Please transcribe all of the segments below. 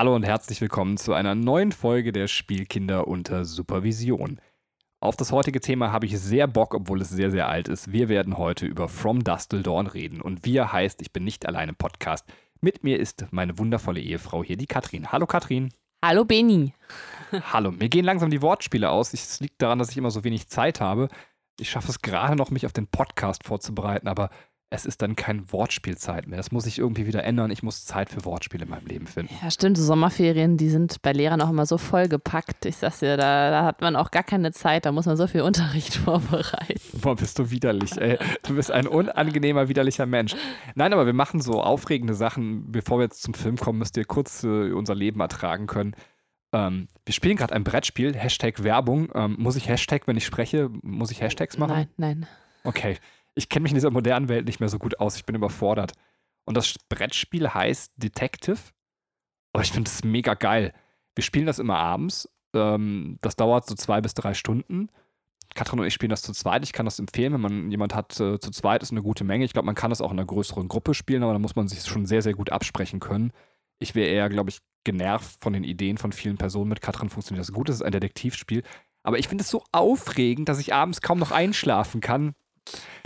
Hallo und herzlich willkommen zu einer neuen Folge der Spielkinder unter Supervision. Auf das heutige Thema habe ich sehr Bock, obwohl es sehr, sehr alt ist. Wir werden heute über From Dust Till Dawn reden. Und wir heißt, ich bin nicht allein im Podcast. Mit mir ist meine wundervolle Ehefrau hier, die Katrin. Hallo Katrin. Hallo Beni. Hallo. Mir gehen langsam die Wortspiele aus. Es liegt daran, dass ich immer so wenig Zeit habe. Ich schaffe es gerade noch, mich auf den Podcast vorzubereiten, aber es ist dann kein Wortspielzeit mehr. Das muss ich irgendwie wieder ändern. Ich muss Zeit für Wortspiele in meinem Leben finden. Ja, stimmt. So Sommerferien, die sind bei Lehrern auch immer so vollgepackt. Ich sag's dir, da, da, hat man auch gar keine Zeit. Da muss man so viel Unterricht vorbereiten. Boah, bist du widerlich, ey. Du bist ein unangenehmer, widerlicher Mensch. Nein, aber wir machen so aufregende Sachen. Bevor wir jetzt zum Film kommen, müsst ihr kurz äh, unser Leben ertragen können. Ähm, wir spielen gerade ein Brettspiel, Hashtag Werbung. Ähm, muss ich Hashtag, wenn ich spreche, muss ich Hashtags machen? Nein, nein. Okay ich kenne mich in dieser modernen Welt nicht mehr so gut aus. Ich bin überfordert. Und das Brettspiel heißt Detective. Aber ich finde es mega geil. Wir spielen das immer abends. Ähm, das dauert so zwei bis drei Stunden. Katrin und ich spielen das zu zweit. Ich kann das empfehlen, wenn man jemand hat, äh, zu zweit ist eine gute Menge. Ich glaube, man kann das auch in einer größeren Gruppe spielen, aber da muss man sich schon sehr, sehr gut absprechen können. Ich wäre eher, glaube ich, genervt von den Ideen von vielen Personen. Mit Katrin funktioniert das gut. Es ist ein Detektivspiel. Aber ich finde es so aufregend, dass ich abends kaum noch einschlafen kann,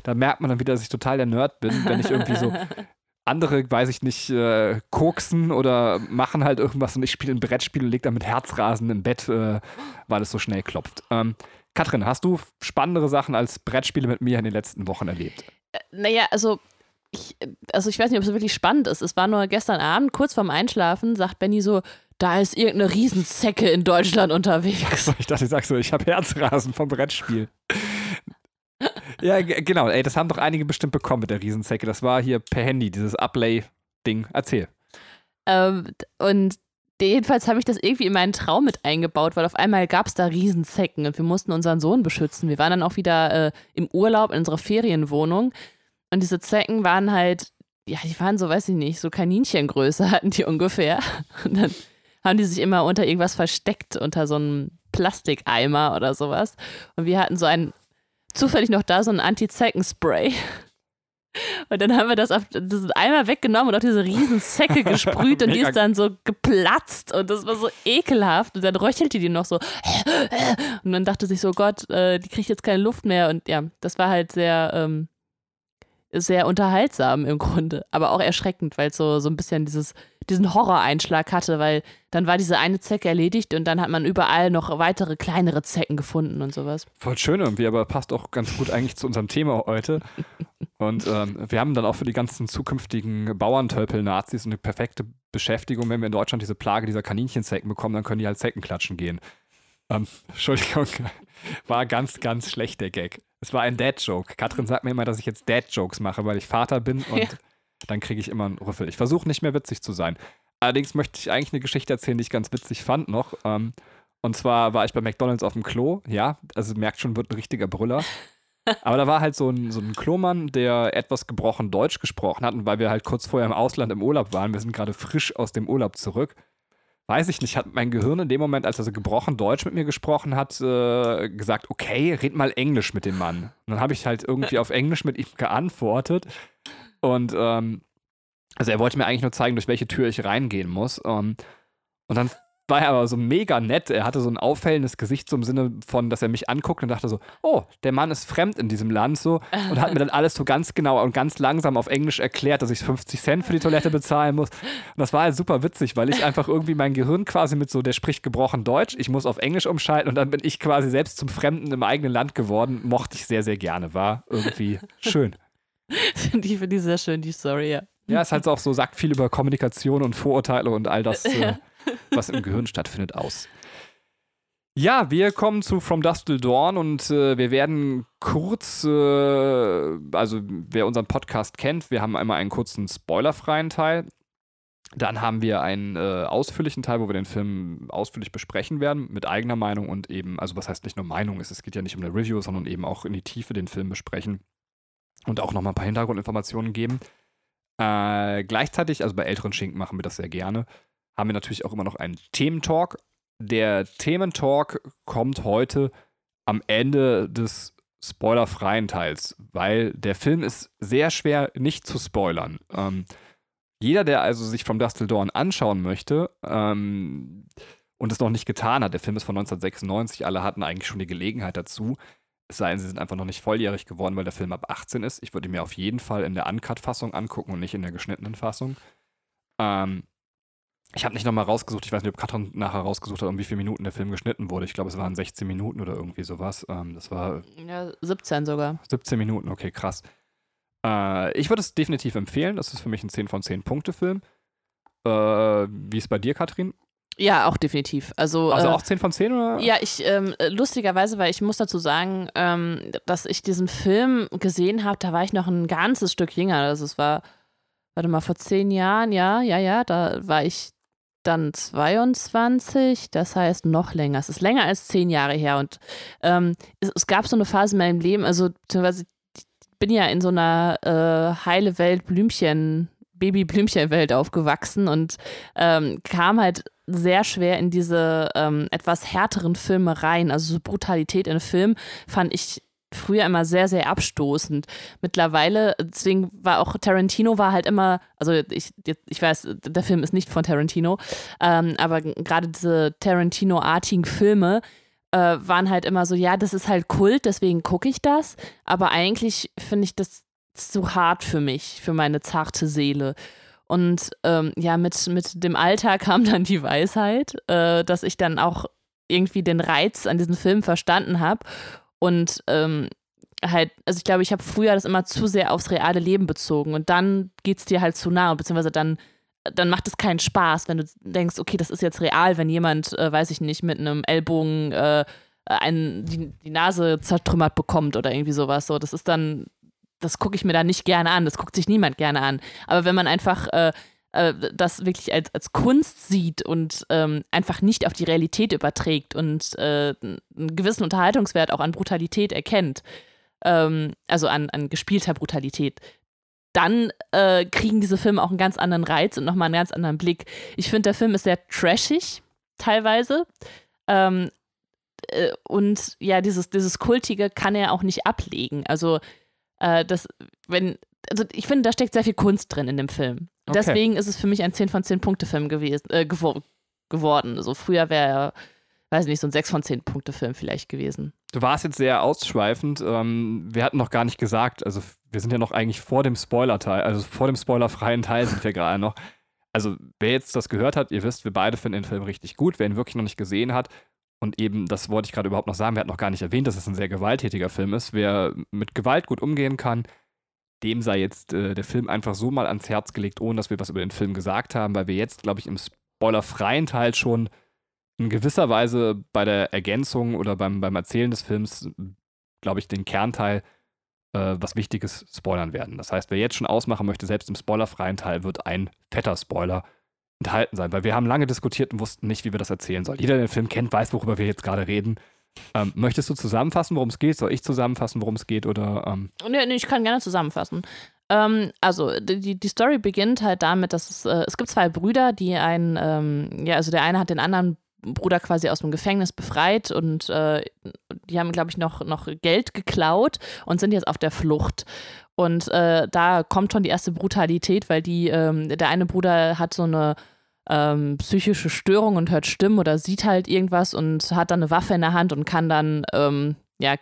da merkt man dann wieder, dass ich total der Nerd bin, wenn ich irgendwie so andere, weiß ich nicht, äh, koksen oder machen halt irgendwas und ich spiele ein Brettspiel und lege dann mit Herzrasen im Bett, äh, weil es so schnell klopft. Ähm, Katrin, hast du spannendere Sachen als Brettspiele mit mir in den letzten Wochen erlebt? Äh, naja, also ich, also ich weiß nicht, ob es wirklich spannend ist. Es war nur gestern Abend, kurz vorm Einschlafen, sagt Benny so, da ist irgendeine Riesenzecke in Deutschland unterwegs. Ich dachte, ich sag so, ich habe Herzrasen vom Brettspiel ja, genau. Ey, das haben doch einige bestimmt bekommen mit der Riesenzecke. Das war hier per Handy, dieses Uplay-Ding. Erzähl. Ähm, und jedenfalls habe ich das irgendwie in meinen Traum mit eingebaut, weil auf einmal gab es da Riesenzecken und wir mussten unseren Sohn beschützen. Wir waren dann auch wieder äh, im Urlaub in unserer Ferienwohnung und diese Zecken waren halt, ja, die waren so, weiß ich nicht, so Kaninchengröße hatten die ungefähr. Und dann haben die sich immer unter irgendwas versteckt, unter so einem Plastikeimer oder sowas. Und wir hatten so ein zufällig noch da so ein Anti-Zecken-Spray. Und dann haben wir das, auf, das einmal weggenommen und auf diese riesen Säcke gesprüht und die ist dann so geplatzt und das war so ekelhaft. Und dann röchelte die noch so. Und dann dachte sich so, Gott, äh, die kriegt jetzt keine Luft mehr. Und ja, das war halt sehr, ähm, sehr unterhaltsam im Grunde, aber auch erschreckend, weil es so, so ein bisschen dieses, diesen Horroreinschlag hatte, weil dann war diese eine Zecke erledigt und dann hat man überall noch weitere kleinere Zecken gefunden und sowas. Voll schön irgendwie, aber passt auch ganz gut eigentlich zu unserem Thema heute. Und ähm, wir haben dann auch für die ganzen zukünftigen Bauerntölpel-Nazis eine perfekte Beschäftigung. Wenn wir in Deutschland diese Plage dieser Kaninchenzecken bekommen, dann können die halt Zecken klatschen gehen. Ähm, Entschuldigung, war ganz, ganz schlecht der Gag. Es war ein Dad-Joke. Katrin sagt mir immer, dass ich jetzt Dad-Jokes mache, weil ich Vater bin und ja. Dann kriege ich immer einen Rüffel. Ich versuche nicht mehr witzig zu sein. Allerdings möchte ich eigentlich eine Geschichte erzählen, die ich ganz witzig fand noch. Ähm, und zwar war ich bei McDonalds auf dem Klo. Ja, also merkt schon, wird ein richtiger Brüller. Aber da war halt so ein, so ein Klomann, der etwas gebrochen Deutsch gesprochen hat. Und weil wir halt kurz vorher im Ausland im Urlaub waren, wir sind gerade frisch aus dem Urlaub zurück, weiß ich nicht, hat mein Gehirn in dem Moment, als er so gebrochen Deutsch mit mir gesprochen hat, äh, gesagt, okay, red mal Englisch mit dem Mann. Und dann habe ich halt irgendwie auf Englisch mit ihm geantwortet. Und ähm, also er wollte mir eigentlich nur zeigen, durch welche Tür ich reingehen muss. Um, und dann war er aber so mega nett. Er hatte so ein auffällendes Gesicht so im Sinne von, dass er mich anguckt und dachte so, oh, der Mann ist fremd in diesem Land so und hat mir dann alles so ganz genau und ganz langsam auf Englisch erklärt, dass ich 50 Cent für die Toilette bezahlen muss. Und das war halt super witzig, weil ich einfach irgendwie mein Gehirn quasi mit so, der spricht gebrochen Deutsch, ich muss auf Englisch umschalten und dann bin ich quasi selbst zum Fremden im eigenen Land geworden. Mochte ich sehr, sehr gerne. War irgendwie schön. Finde ich, sehr schön, die Story, ja. Ja, es halt auch so, sagt viel über Kommunikation und Vorurteile und all das. Äh, was im Gehirn stattfindet, aus. Ja, wir kommen zu From Dust Till Dawn und äh, wir werden kurz, äh, also wer unseren Podcast kennt, wir haben einmal einen kurzen spoilerfreien Teil. Dann haben wir einen äh, ausführlichen Teil, wo wir den Film ausführlich besprechen werden, mit eigener Meinung und eben, also was heißt nicht nur Meinung ist, es geht ja nicht um eine Review, sondern eben auch in die Tiefe den Film besprechen und auch nochmal ein paar Hintergrundinformationen geben. Äh, gleichzeitig, also bei älteren Schinken machen wir das sehr gerne, haben wir natürlich auch immer noch einen Thementalk. Der Thementalk kommt heute am Ende des spoilerfreien Teils, weil der Film ist sehr schwer nicht zu spoilern. Ähm, Jeder, der also sich From Dust Till Dawn anschauen möchte ähm, und es noch nicht getan hat, der Film ist von 1996, alle hatten eigentlich schon die Gelegenheit dazu, es sei denn, sie sind einfach noch nicht volljährig geworden, weil der Film ab 18 ist. Ich würde ihn mir auf jeden Fall in der Uncut-Fassung angucken und nicht in der geschnittenen Fassung. Ähm, ich habe nicht nochmal rausgesucht, ich weiß nicht, ob Katrin nachher rausgesucht hat, um wie viele Minuten der Film geschnitten wurde. Ich glaube, es waren 16 Minuten oder irgendwie sowas. Ähm, das war. Ja, 17 sogar. 17 Minuten, okay, krass. Äh, ich würde es definitiv empfehlen. Das ist für mich ein 10 von 10 Punkte-Film. Äh, wie ist bei dir, Katrin? Ja, auch definitiv. Also, Also äh, auch 10 von 10 oder? Ja, ich, ähm, lustigerweise, weil ich muss dazu sagen, ähm, dass ich diesen Film gesehen habe, da war ich noch ein ganzes Stück jünger. Also es war, warte mal, vor zehn Jahren, ja, ja, ja, da war ich dann 22, das heißt noch länger. Es ist länger als zehn Jahre her und ähm, es, es gab so eine Phase in meinem Leben, also beziehungsweise ich bin ja in so einer äh, heile Welt Blümchen, Baby-Blümchen-Welt aufgewachsen und ähm, kam halt sehr schwer in diese ähm, etwas härteren Filme rein. Also so Brutalität in Film fand ich früher immer sehr, sehr abstoßend. Mittlerweile, deswegen war auch Tarantino war halt immer, also ich, ich weiß, der Film ist nicht von Tarantino, ähm, aber gerade diese Tarantino-artigen Filme äh, waren halt immer so, ja, das ist halt Kult, deswegen gucke ich das, aber eigentlich finde ich das zu hart für mich, für meine zarte Seele. Und ähm, ja, mit, mit dem Alter kam dann die Weisheit, äh, dass ich dann auch irgendwie den Reiz an diesem Film verstanden habe. Und ähm, halt, also ich glaube, ich habe früher das immer zu sehr aufs reale Leben bezogen und dann geht es dir halt zu nah, beziehungsweise dann, dann macht es keinen Spaß, wenn du denkst, okay, das ist jetzt real, wenn jemand, äh, weiß ich nicht, mit einem Ellbogen äh, einen, die, die Nase zertrümmert bekommt oder irgendwie sowas. So, das ist dann, das gucke ich mir da nicht gerne an, das guckt sich niemand gerne an. Aber wenn man einfach äh, äh, das wirklich als, als Kunst sieht und ähm, einfach nicht auf die Realität überträgt und äh, einen gewissen Unterhaltungswert auch an Brutalität erkennt, ähm, also an, an gespielter Brutalität, dann äh, kriegen diese Filme auch einen ganz anderen Reiz und nochmal einen ganz anderen Blick. Ich finde, der Film ist sehr trashig, teilweise. Ähm, äh, und ja, dieses, dieses Kultige kann er auch nicht ablegen. Also, äh, das, wenn, also ich finde, da steckt sehr viel Kunst drin in dem Film. Okay. Deswegen ist es für mich ein 10 von 10 Punkte Film gewesen, äh, gewo geworden. Also früher wäre er, weiß nicht, so ein 6 von 10 Punkte Film vielleicht gewesen. Du warst jetzt sehr ausschweifend. Ähm, wir hatten noch gar nicht gesagt, also wir sind ja noch eigentlich vor dem Spoiler-Teil, also vor dem spoilerfreien Teil sind wir gerade noch. Also wer jetzt das gehört hat, ihr wisst, wir beide finden den Film richtig gut. Wer ihn wirklich noch nicht gesehen hat, und eben, das wollte ich gerade überhaupt noch sagen, wir hatten noch gar nicht erwähnt, dass es ein sehr gewalttätiger Film ist. Wer mit Gewalt gut umgehen kann, dem sei jetzt äh, der Film einfach so mal ans Herz gelegt, ohne dass wir was über den Film gesagt haben, weil wir jetzt, glaube ich, im spoilerfreien Teil schon in gewisser Weise bei der Ergänzung oder beim, beim Erzählen des Films, glaube ich, den Kernteil äh, was Wichtiges spoilern werden. Das heißt, wer jetzt schon ausmachen möchte, selbst im spoilerfreien Teil wird ein fetter Spoiler enthalten sein, weil wir haben lange diskutiert und wussten nicht, wie wir das erzählen sollen. Jeder, der den Film kennt, weiß, worüber wir jetzt gerade reden. Ähm, möchtest du zusammenfassen, worum es geht? Soll ich zusammenfassen, worum es geht? Oder, ähm? nee, nee, ich kann gerne zusammenfassen. Ähm, also die, die Story beginnt halt damit, dass es, äh, es gibt zwei Brüder, die einen, ähm, ja, also der eine hat den anderen Bruder quasi aus dem Gefängnis befreit und äh, die haben, glaube ich, noch, noch Geld geklaut und sind jetzt auf der Flucht. Und äh, da kommt schon die erste Brutalität, weil die, ähm, der eine Bruder hat so eine ähm, psychische Störung und hört Stimmen oder sieht halt irgendwas und hat dann eine Waffe in der Hand und kann dann, ähm, ja,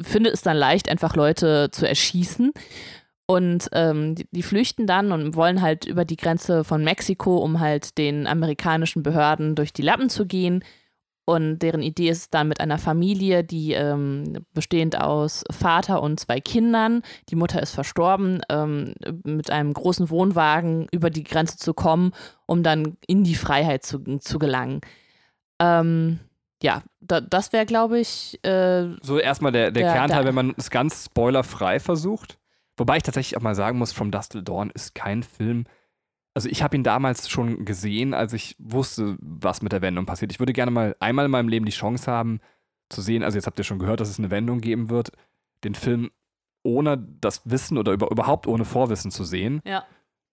findet es dann leicht, einfach Leute zu erschießen. Und ähm, die, die, flüchten dann und wollen halt über die Grenze von Mexiko, um halt den amerikanischen Behörden durch die Lappen zu gehen. Und deren Idee ist dann mit einer Familie, die ähm, bestehend aus Vater und zwei Kindern, die Mutter ist verstorben, ähm, mit einem großen Wohnwagen über die Grenze zu kommen, um dann in die Freiheit zu, zu gelangen. Ähm, ja, da, das wäre, glaube ich. Äh, so erstmal der, der, der Kernteil, der- wenn man es ganz spoilerfrei versucht. Wobei ich tatsächlich auch mal sagen muss, From Dust Till Dawn ist kein Film. Also ich habe ihn damals schon gesehen, als ich wusste, was mit der Wendung passiert. Ich würde gerne mal einmal in meinem Leben die Chance haben, zu sehen, also jetzt habt ihr schon gehört, dass es eine Wendung geben wird, den Film ohne das Wissen oder über, überhaupt ohne Vorwissen zu sehen. Ja.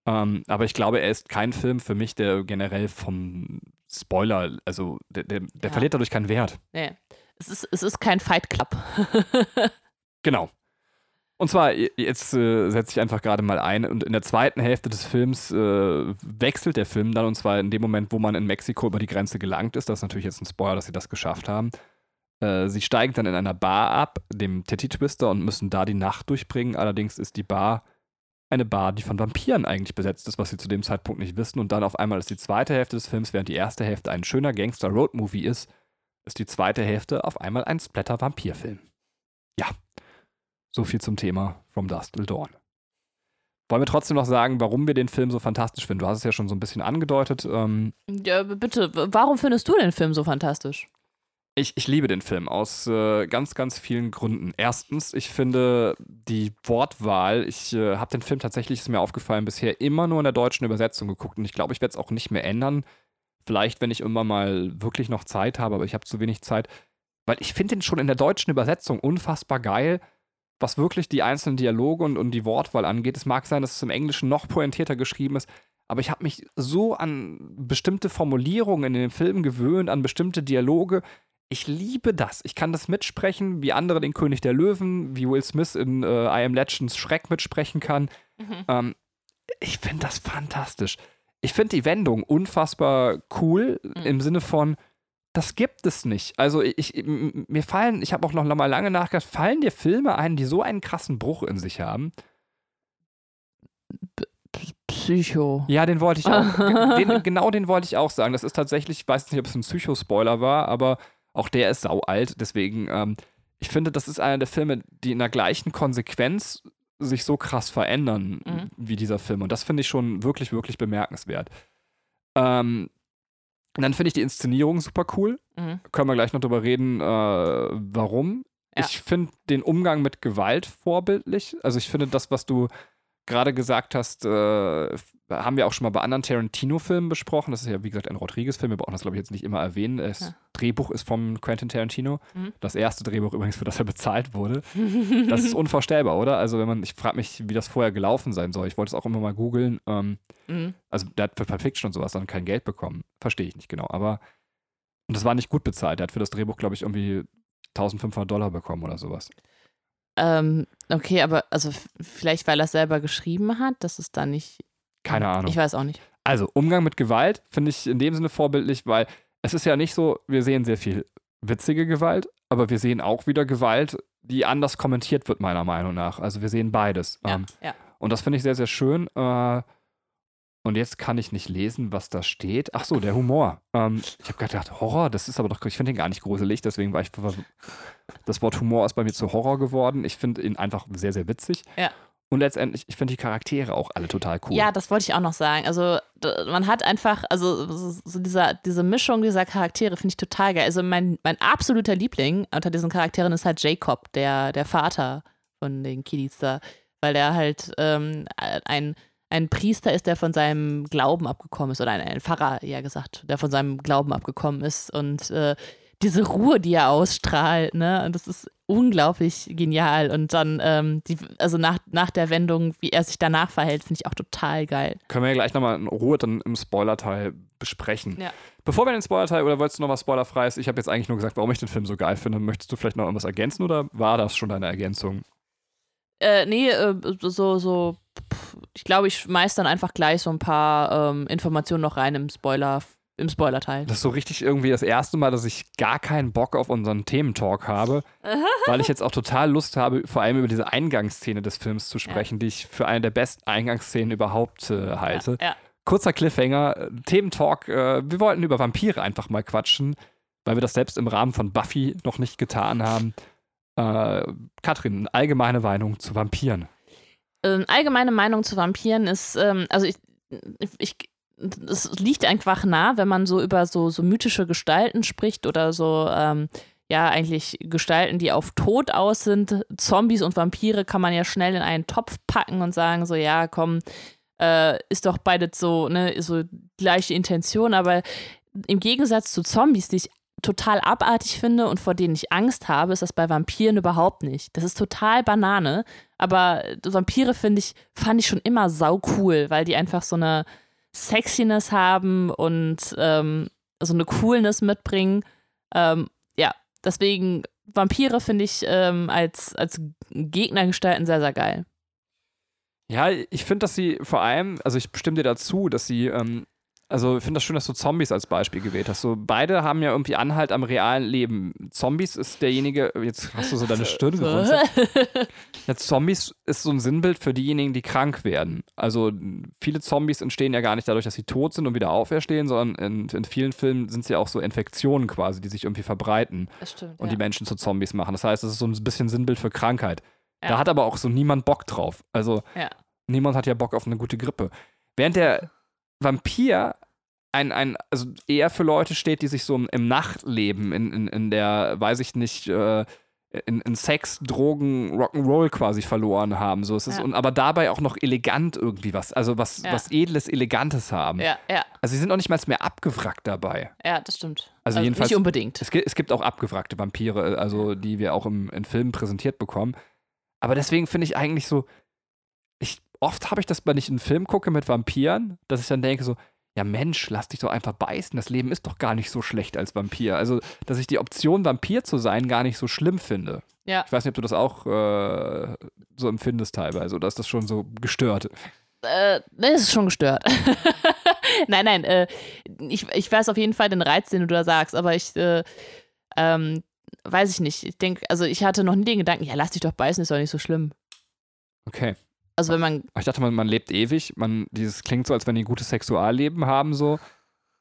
Ähm, aber ich glaube, er ist kein Film für mich, der generell vom Spoiler, also der, der, der Ja. verliert dadurch keinen Wert. Nee. Es ist, es ist kein Fight Club. Genau. Und zwar, jetzt äh, setze ich einfach gerade mal ein und in der zweiten Hälfte des Films äh, wechselt der Film dann und zwar in dem Moment, wo man in Mexiko über die Grenze gelangt ist. Das ist natürlich jetzt ein Spoiler, dass sie das geschafft haben. Äh, sie steigen dann in einer Bar ab, dem Titty Twister, und müssen da die Nacht durchbringen. Allerdings ist die Bar eine Bar, die von Vampiren eigentlich besetzt ist, was sie zu dem Zeitpunkt nicht wissen. Und dann auf einmal ist die zweite Hälfte des Films, während die erste Hälfte ein schöner Gangster-Road-Movie ist, ist die zweite Hälfte auf einmal ein Splatter-Vampir-Film. Ja, so viel zum Thema From Dusk Till Dawn. Wollen wir trotzdem noch sagen, warum wir den Film so fantastisch finden? Du hast es ja schon so ein bisschen angedeutet. Ähm, ja, bitte, warum findest du den Film so fantastisch? Ich, ich liebe den Film aus äh, ganz, ganz vielen Gründen. Erstens, ich finde die Wortwahl, ich äh, habe den Film tatsächlich, ist mir aufgefallen, bisher immer nur in der deutschen Übersetzung geguckt und ich glaube, ich werde es auch nicht mehr ändern. Vielleicht, wenn ich irgendwann mal wirklich noch Zeit habe, aber ich habe zu wenig Zeit, weil ich finde den schon in der deutschen Übersetzung unfassbar geil was wirklich die einzelnen Dialoge und, und die Wortwahl angeht. Es mag sein, dass es im Englischen noch pointierter geschrieben ist, aber ich habe mich so an bestimmte Formulierungen in den Filmen gewöhnt, an bestimmte Dialoge. Ich liebe das. Ich kann das mitsprechen, wie andere den König der Löwen, wie Will Smith in äh, I Am Legends Schreck mitsprechen kann. Mhm. Ähm, ich finde das fantastisch. Ich finde die Wendung unfassbar cool mhm. im Sinne von, das gibt es nicht. Also ich, mir fallen, ich habe auch noch mal lange nachgedacht, fallen dir Filme ein, die so einen krassen Bruch in sich haben? Psycho. Ja, den wollte ich auch. den, genau den wollte ich auch sagen. Das ist tatsächlich, ich weiß nicht, ob es ein Psycho-Spoiler war, aber auch der ist sau alt. Deswegen, ähm, ich finde, das ist einer der Filme, die in der gleichen Konsequenz sich so krass verändern mhm. wie dieser Film. Und das finde ich schon wirklich, wirklich bemerkenswert. Ähm, und dann finde ich die Inszenierung super cool. Mhm. Können wir gleich noch drüber reden, äh, warum. Ja. Ich finde den Umgang mit Gewalt vorbildlich. Also ich finde das, was du gerade gesagt hast, äh, haben wir auch schon mal bei anderen Tarantino-Filmen besprochen. Das ist ja, wie gesagt, ein Rodriguez-Film. Wir brauchen das, glaube ich, jetzt nicht immer erwähnen. Das ja. Drehbuch ist von Quentin Tarantino. Mhm. Das erste Drehbuch übrigens, für das er bezahlt wurde. das ist unvorstellbar, oder? Also, wenn man, ich frage mich, wie das vorher gelaufen sein soll. Ich wollte es auch immer mal googeln. Ähm, mhm. Also, der hat für Pulp Fiction und sowas dann kein Geld bekommen. Verstehe ich nicht genau. Aber, und das war nicht gut bezahlt. Er hat für das Drehbuch, glaube ich, irgendwie 1500 Dollar bekommen oder sowas. Ähm, okay, aber also vielleicht, weil er es selber geschrieben hat, dass es da nicht keine Ahnung. Ich weiß auch nicht. Also, Umgang mit Gewalt finde ich in dem Sinne vorbildlich, weil es ist ja nicht so, wir sehen sehr viel witzige Gewalt, aber wir sehen auch wieder Gewalt, die anders kommentiert wird, meiner Meinung nach. Also, wir sehen beides. Ja, ähm, ja. Und das finde ich sehr, sehr schön. Äh, und jetzt kann ich nicht lesen, was da steht. Ach so, der Humor. Ähm, ich habe gedacht, Horror, das ist aber doch, ich finde ihn gar nicht gruselig, deswegen war ich, das Wort Humor ist bei mir zu Horror geworden. Ich finde ihn einfach sehr, sehr witzig. Ja. Und letztendlich, ich finde die Charaktere auch alle total cool. Ja, das wollte ich auch noch sagen. Also, man hat einfach, also so dieser, diese Mischung dieser Charaktere finde ich total geil. Also, mein, mein absoluter Liebling unter diesen Charakteren ist halt Jacob, der, der Vater von den Kiddies da. Weil der halt ähm, ein, ein Priester ist, der von seinem Glauben abgekommen ist. Oder ein, ein Pfarrer, ja gesagt, der von seinem Glauben abgekommen ist. Und äh, diese Ruhe, die er ausstrahlt, ne? Und das ist unglaublich genial. Und dann, ähm, die, also nach, nach der Wendung, wie er sich danach verhält, finde ich auch total geil. Können wir ja gleich nochmal in Ruhe dann im Spoiler-Teil besprechen. Ja. Bevor wir in den Spoiler-Teil, oder wolltest du noch was spoilerfreies? Ich habe jetzt eigentlich nur gesagt, warum ich den Film so geil finde. Möchtest du vielleicht noch irgendwas ergänzen oder war das schon deine Ergänzung? Äh, nee, äh, so, so, ich glaube, ich schmeiß dann einfach gleich so ein paar ähm, Informationen noch rein im Spoiler im Spoiler-Teil. Das ist so richtig irgendwie das erste Mal, dass ich gar keinen Bock auf unseren Thementalk habe, weil ich jetzt auch total Lust habe, vor allem über diese Eingangsszene des Films zu sprechen, ja. die ich für eine der besten Eingangsszenen überhaupt äh, halte. Ja, ja. Kurzer Cliffhanger, äh, Thementalk, äh, wir wollten über Vampire einfach mal quatschen, weil wir das selbst im Rahmen von Buffy noch nicht getan haben. Äh, Katrin, allgemeine Meinung zu Vampiren. Ähm, allgemeine Meinung zu Vampiren ist, ähm, also ich, ich es liegt einfach nah, wenn man so über so, so mythische Gestalten spricht oder so, ähm, ja, eigentlich Gestalten, die auf Tod aus sind. Zombies und Vampire kann man ja schnell in einen Topf packen und sagen, so, ja, komm, äh, ist doch beides so, ne, so gleiche Intention, aber im Gegensatz zu Zombies, die ich total abartig finde und vor denen ich Angst habe, ist das bei Vampiren überhaupt nicht. Das ist total Banane, aber Vampire finde ich, fand ich schon immer sau cool, weil die einfach so eine, Sexiness haben und ähm, so eine Coolness mitbringen. Ähm, ja, deswegen Vampire finde ich ähm, als, als Gegnergestalten sehr, sehr geil. Ja, ich finde, dass sie vor allem, also ich stimme dir dazu, dass sie, ähm, also ich finde das schön, dass du Zombies als Beispiel gewählt hast. So, beide haben ja irgendwie Anhalt am realen Leben. Zombies ist derjenige, jetzt hast du so deine Stirn gerunzelt. Ja, Zombies ist so ein Sinnbild für diejenigen, die krank werden. Also viele Zombies entstehen ja gar nicht dadurch, dass sie tot sind und wieder auferstehen, sondern in, in vielen Filmen sind es ja auch so Infektionen quasi, die sich irgendwie verbreiten Das stimmt. und ja. die Menschen zu Zombies machen. Das heißt, es ist so ein bisschen Sinnbild für Krankheit. Ja. Da hat aber auch so niemand Bock drauf. Also niemand hat ja Bock auf eine gute Grippe. Während der Vampir ein, ein, also eher für Leute steht, die sich so im, im Nachtleben, in, in, in der, weiß ich nicht, äh, in, in Sex, Drogen, Rock'n'Roll quasi verloren haben. So, es ist, Ja. und, aber dabei auch noch elegant irgendwie was, also was, Ja. was Edles, Elegantes haben. ja, ja, Also sie sind auch nicht mal mehr abgewrackt dabei. ja, das stimmt. Also jedenfalls- Nicht unbedingt. Es gibt, es gibt auch abgewrackte Vampire, also die wir auch im, in Filmen präsentiert bekommen. Aber deswegen finde ich eigentlich so, ich, oft habe ich das, wenn ich einen Film gucke mit Vampiren, dass ich dann denke so, ja Mensch, lass dich doch einfach beißen, das Leben ist doch gar nicht so schlecht als Vampir. Also, dass ich die Option, Vampir zu sein, gar nicht so schlimm finde. Ja. Ich weiß nicht, ob du das auch äh, so empfindest teilweise, oder ist das schon so gestört? Äh, ne, es ist schon gestört. nein, nein, äh, ich, ich weiß auf jeden Fall den Reiz, den du da sagst, aber ich, äh, ähm, weiß ich nicht. Ich denke, also ich hatte noch nie den Gedanken, ja, lass dich doch beißen, ist doch nicht so schlimm. Okay. Also wenn man, Ich dachte, man, man lebt ewig. Man, dieses klingt so, als wenn die ein gutes Sexualleben haben, so.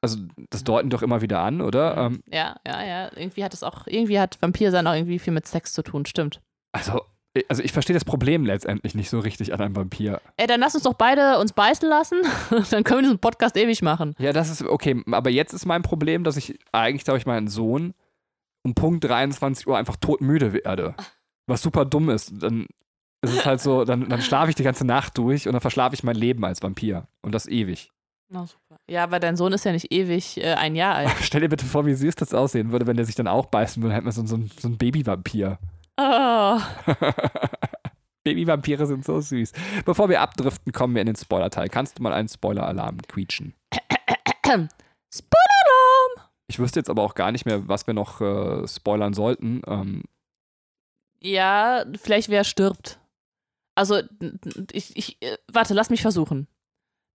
Also, das deuten doch immer wieder an, oder? Ähm, ja, ja, ja, irgendwie hat es auch, irgendwie hat Vampirsein auch irgendwie viel mit Sex zu tun, stimmt. also, also, ich verstehe das Problem letztendlich nicht so richtig an einem Vampir. Ey, dann lass uns doch beide uns beißen lassen, dann können wir diesen Podcast ewig machen. Ja, das ist okay. Aber jetzt ist mein Problem, dass ich eigentlich, glaube ich, meinen Sohn um Punkt 23 Uhr einfach todmüde werde. Was super dumm ist. Dann ist es halt so, dann, dann schlafe ich die ganze Nacht durch und dann verschlafe ich mein Leben als Vampir. Und das ewig. Na, super. Ja, aber dein Sohn ist ja nicht ewig äh, ein Jahr alt. Stell dir bitte vor, wie süß das aussehen würde, wenn der sich dann auch beißen würde, dann hätte man so, so, ein- so ein Baby-Vampir. Oh. Babyvampire sind so süß. Bevor wir abdriften, kommen wir in den Spoiler-Teil. Kannst du mal einen Spoiler-Alarm quietschen? Spoiler-Alarm! Ich wüsste jetzt aber auch gar nicht mehr, was wir noch äh, spoilern sollten. Ähm, Ja, vielleicht wer stirbt. Also, ich, ich, äh, warte, lass mich versuchen.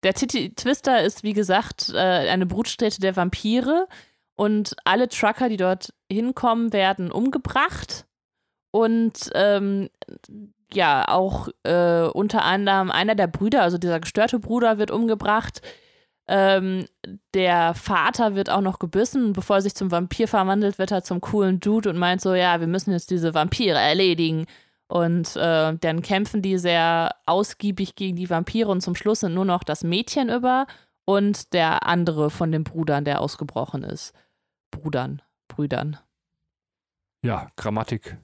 Der Titi Twister ist, wie gesagt, äh, eine Brutstätte der Vampire und alle Trucker, die dort hinkommen, werden umgebracht. Und ähm, ja, auch äh, unter anderem einer der Brüder, also dieser gestörte Bruder, wird umgebracht. Ähm, der Vater wird auch noch gebissen bevor er sich zum Vampir verwandelt, wird er zum coolen Dude und meint so, ja, wir müssen jetzt diese Vampire erledigen. Und äh, dann kämpfen die sehr ausgiebig gegen die Vampire und zum Schluss sind nur noch das Mädchen über und der andere von den Brudern, der ausgebrochen ist. Brudern, Brüdern. ja, Grammatik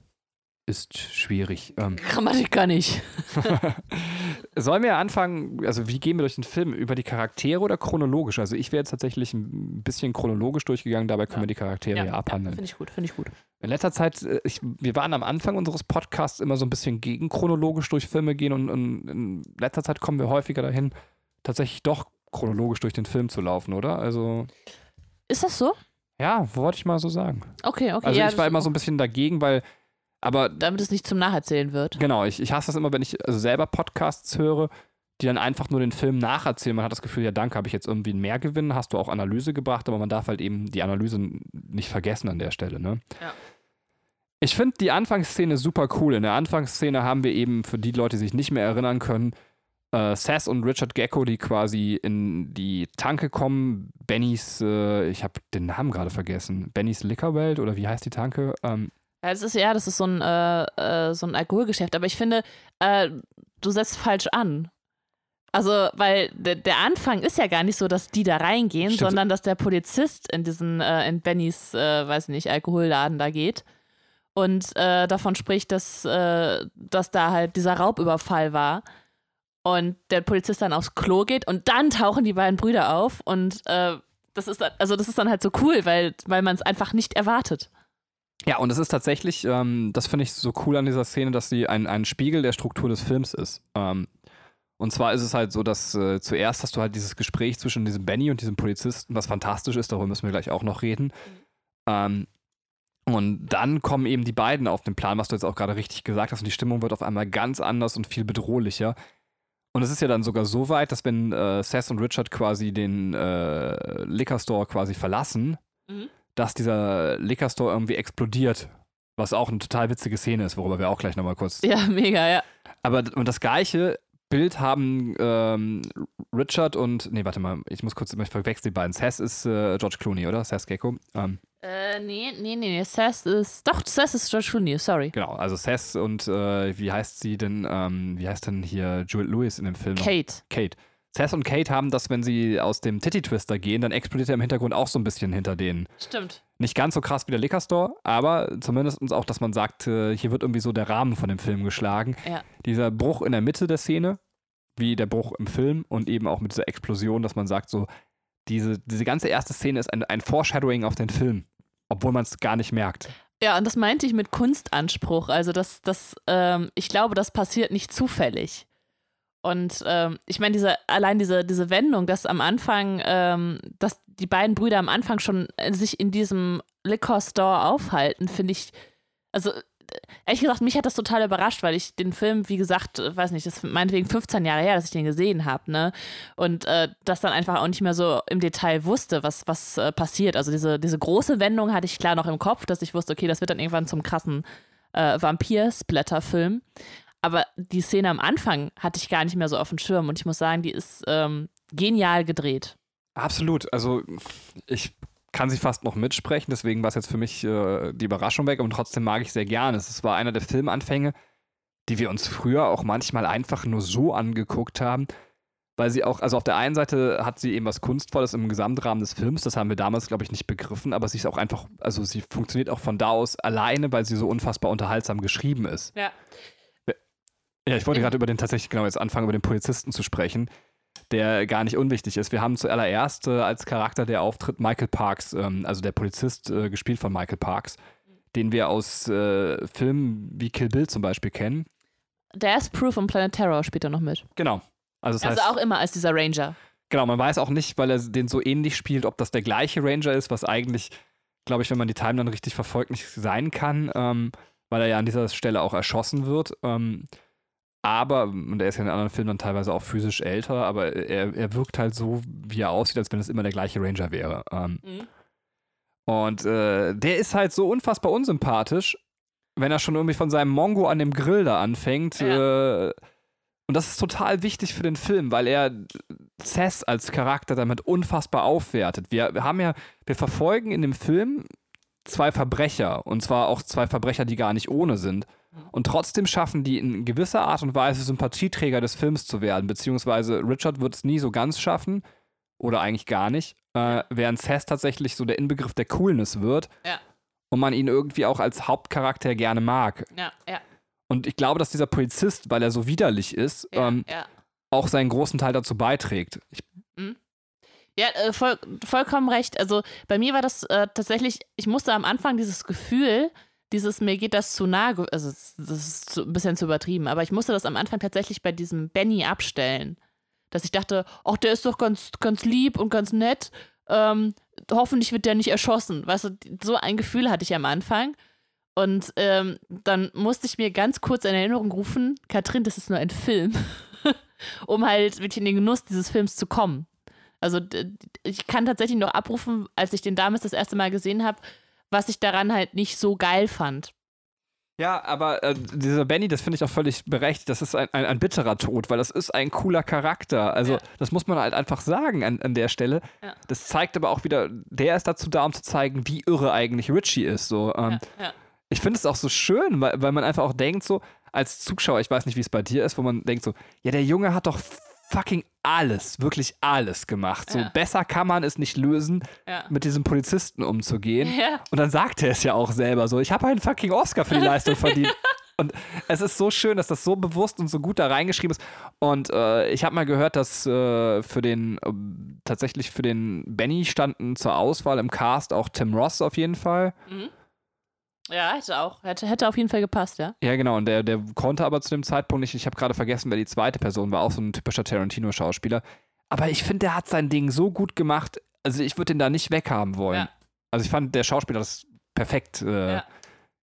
ist schwierig. Ähm, Grammatik kann ich. sollen wir anfangen, also wie gehen wir durch den Film? Über die Charaktere oder chronologisch? Also ich wäre jetzt tatsächlich ein bisschen chronologisch durchgegangen, dabei können Ja. wir die Charaktere ja, abhandeln. Finde ich gut, finde ich gut. In letzter Zeit, äh, ich, wir waren am Anfang unseres Podcasts immer so ein bisschen gegen chronologisch durch Filme gehen und, und in letzter Zeit kommen wir häufiger dahin, tatsächlich doch chronologisch durch den Film zu laufen, oder? Also, Ist das so? ja, wollte ich mal so sagen. Okay, okay. Also ja, ich war immer so ein bisschen dagegen, weil, aber Damit es nicht zum Nacherzählen wird. genau, ich, ich hasse das immer, wenn ich also selber Podcasts höre, die dann einfach nur den Film nacherzählen. Man hat das Gefühl, ja danke, habe ich jetzt irgendwie einen Mehrgewinn, hast du auch Analyse gebracht, aber man darf halt eben die Analyse nicht vergessen an der Stelle, ne? Ja. Ich finde die Anfangsszene super cool. In der Anfangsszene haben wir eben, für die Leute, die sich nicht mehr erinnern können, äh, Sass und Richard Gecko, die quasi in die Tanke kommen. Bennys, äh, ich habe den Namen gerade vergessen. Bennys Liquorwelt oder wie heißt die Tanke? Ähm, Ja, das ist ja, das ist so ein, äh, äh, so ein Alkoholgeschäft. Aber ich finde, äh, du setzt falsch an. Also, weil der, Anfang ist ja gar nicht so, dass die da reingehen, Stimmt. sondern dass der Polizist in diesen, äh, in Bennys, äh, weiß nicht, Alkoholladen da geht und äh, davon spricht, dass, dass da halt dieser Raubüberfall war. Und der Polizist dann aufs Klo geht und dann tauchen die beiden Brüder auf und das ist dann, also das ist dann halt so cool, weil, weil man es einfach nicht erwartet. Ja, und es ist tatsächlich, ähm, das finde ich so cool an dieser Szene, dass sie ein, ein Spiegel der Struktur des Films ist. Ähm, und zwar ist es halt so, dass äh, zuerst hast du halt dieses Gespräch zwischen diesem Benny und diesem Polizisten, was fantastisch ist, darüber müssen wir gleich auch noch reden. Ähm, Und dann kommen eben die beiden auf den Plan, was du jetzt auch gerade richtig gesagt hast. Und die Stimmung wird auf einmal ganz anders und viel bedrohlicher. Und es ist ja dann sogar so weit, dass wenn äh, Seth und Richard quasi den äh, Liquor Store quasi verlassen, Mhm. Dass dieser Liquor Store irgendwie explodiert. Was auch eine total witzige Szene ist, worüber wir auch gleich nochmal kurz. Ja, mega, ja. Aber und das gleiche Bild haben ähm, Richard und. Nee, warte mal, ich muss kurz, ich verwechsel die beiden. Seth ist äh, George Clooney, oder? Seth Gecko. Ähm, Äh, nee, nee, nee, nee. Seth ist. Doch, Seth ist George Clooney, sorry. genau, also Seth und äh, wie heißt sie denn? Ähm, wie heißt denn hier Juliette Lewis in dem Film? noch? Kate. Seth und Kate haben das, wenn sie aus dem Titty Twister gehen, dann explodiert er im Hintergrund auch so ein bisschen hinter denen. Stimmt. Nicht ganz so krass wie der Liquor Store, aber zumindest auch, dass man sagt, äh, hier wird irgendwie so der Rahmen von dem Film geschlagen. Ja. Dieser Bruch in der Mitte der Szene, wie der Bruch im Film und eben auch mit dieser Explosion, dass man sagt, so, diese, diese ganze erste Szene ist ein, ein Foreshadowing auf den Film, obwohl man es gar nicht merkt. Ja, und das meinte ich mit Kunstanspruch. Also, das, das, ähm, ich glaube, das passiert nicht zufällig. Und ähm, ich meine, diese, allein diese, diese Wendung, dass am Anfang, ähm, dass die beiden Brüder am Anfang schon äh, sich in diesem Liquor Store aufhalten, finde ich, also ehrlich gesagt, mich hat das total überrascht, weil ich den Film, wie gesagt, äh, weiß nicht, das ist meinetwegen 15 Jahre her, dass ich den gesehen habe, ne? Und äh, das dann einfach auch nicht mehr so im Detail wusste, was, was äh, passiert. Also diese, diese große Wendung hatte ich klar noch im Kopf, dass ich wusste, okay, das wird dann irgendwann zum krassen äh, Vampir-Splatter-Film. Aber die Szene am Anfang hatte ich gar nicht mehr so auf dem Schirm und ich muss sagen, die ist ähm, genial gedreht. Absolut. Also ich kann sie fast noch mitsprechen, deswegen war es jetzt für mich äh, die Überraschung weg und trotzdem mag ich sehr gerne. Es war einer der Filmanfänge, die wir uns früher auch manchmal einfach nur so angeguckt haben, weil sie auch, also auf der einen Seite hat sie eben was Kunstvolles im Gesamtrahmen des Films, das haben wir damals, glaube ich, nicht begriffen, aber sie ist auch einfach, also sie funktioniert auch von da aus alleine, weil sie so unfassbar unterhaltsam geschrieben ist. Ja. Ja, ich wollte gerade über den tatsächlich genau jetzt anfangen, über den Polizisten zu sprechen, der gar nicht unwichtig ist. Wir haben zuallererst äh, als Charakter der Auftritt Michael Parks, ähm, also der Polizist, äh, gespielt von Michael Parks, den wir aus äh, Filmen wie Kill Bill zum Beispiel kennen. Death Proof und Planet Terror spielt er noch mit. Genau. Also Also heißt, auch immer als dieser Ranger. genau, man weiß auch nicht, weil er den so ähnlich spielt, ob das der gleiche Ranger ist, was eigentlich, glaube ich, wenn man die Time dann richtig verfolgt, nicht sein kann, ähm, weil er ja an dieser Stelle auch erschossen wird. Ähm, aber, und er ist ja in den anderen Filmen dann teilweise auch physisch älter, aber er, er wirkt halt so, wie er aussieht, als wenn es immer der gleiche Ranger wäre. Ähm, Mhm. und äh, der ist halt so unfassbar unsympathisch, wenn er schon irgendwie von seinem Mongo an dem Grill da anfängt. Äh, und das ist total wichtig für den Film, weil er Cess als Charakter damit unfassbar aufwertet. Wir, wir haben ja, wir verfolgen in dem Film zwei Verbrecher und zwar auch zwei Verbrecher, die gar nicht ohne sind. Und trotzdem schaffen die in gewisser Art und Weise Sympathieträger des Films zu werden, beziehungsweise Richard wird es nie so ganz schaffen oder eigentlich gar nicht, äh, während Cess tatsächlich so der Inbegriff der Coolness wird Ja. und man ihn irgendwie auch als Hauptcharakter gerne mag. Ja, ja, Und ich glaube, dass dieser Polizist, weil er so widerlich ist, ähm, auch seinen großen Teil dazu beiträgt. Ich, Ja, äh, voll, vollkommen recht. Also bei mir war das äh, tatsächlich, ich musste am Anfang dieses Gefühl, dieses mir geht das zu nah, also das ist ein bisschen zu übertrieben, aber ich musste das am Anfang tatsächlich bei diesem Benny abstellen. Dass ich dachte, ach, der ist doch ganz, ganz lieb und ganz nett. Ähm, hoffentlich wird der nicht erschossen. Weißt du, so ein Gefühl hatte ich am Anfang. Und ähm, dann musste ich mir ganz kurz in Erinnerung rufen, Katrin, das ist nur ein Film, um halt wirklich in den Genuss dieses Films zu kommen. Also ich kann tatsächlich noch abrufen, als ich den damals das erste Mal gesehen habe, was ich daran halt nicht so geil fand. ja, aber äh, dieser Benny, das finde ich auch völlig berechtigt. Das ist ein, ein, ein bitterer Tod, weil das ist ein cooler Charakter. Also, Ja. das muss man halt einfach sagen an, an der Stelle. Ja. Das zeigt aber auch wieder, der ist dazu da, um zu zeigen, wie irre eigentlich Richie ist. So, ähm, Ja. Ich finde es auch so schön, weil, weil man einfach auch denkt, so als Zuschauer, ich weiß nicht, wie es bei dir ist, wo man denkt so, ja, der Junge hat doch fucking alles, wirklich alles gemacht. So Ja. besser kann man es nicht lösen, Ja. mit diesem Polizisten umzugehen. Ja. Und dann sagt er es ja auch selber so, ich habe einen fucking Oscar für die Leistung verdient. Und es ist so schön, dass das so bewusst und so gut da reingeschrieben ist. Und äh, ich habe mal gehört, dass äh, für den, äh, tatsächlich für den Benny standen zur Auswahl im Cast auch Tim Ross auf jeden Fall. Ja, hätte auch. Hätte, hätte auf jeden Fall gepasst, ja. Ja, genau. Und der, der konnte aber zu dem Zeitpunkt nicht. Ich habe gerade vergessen, wer die zweite Person war. Auch so ein typischer Tarantino-Schauspieler. Aber ich finde, der hat sein Ding so gut gemacht. Also ich würde den da nicht weghaben wollen. Ja. Also ich fand, der Schauspieler das perfekt äh, Ja.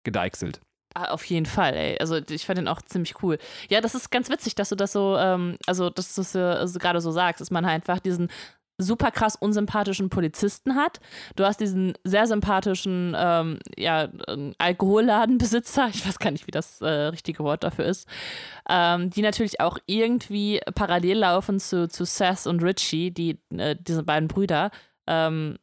gedeichselt. Ah, Auf jeden Fall, ey. Also ich fand den auch ziemlich cool. Ja, das ist ganz witzig, dass du das so, ähm, also dass du es äh, also gerade so sagst, dass man einfach diesen super krass unsympathischen Polizisten hat. Du hast diesen sehr sympathischen ähm, ja, äh, Alkoholladenbesitzer, ich weiß gar nicht, wie das äh, richtige Wort dafür ist, ähm, die natürlich auch irgendwie parallel laufen zu, zu Seth und Richie, die, äh, diese beiden Brüder. Ähm,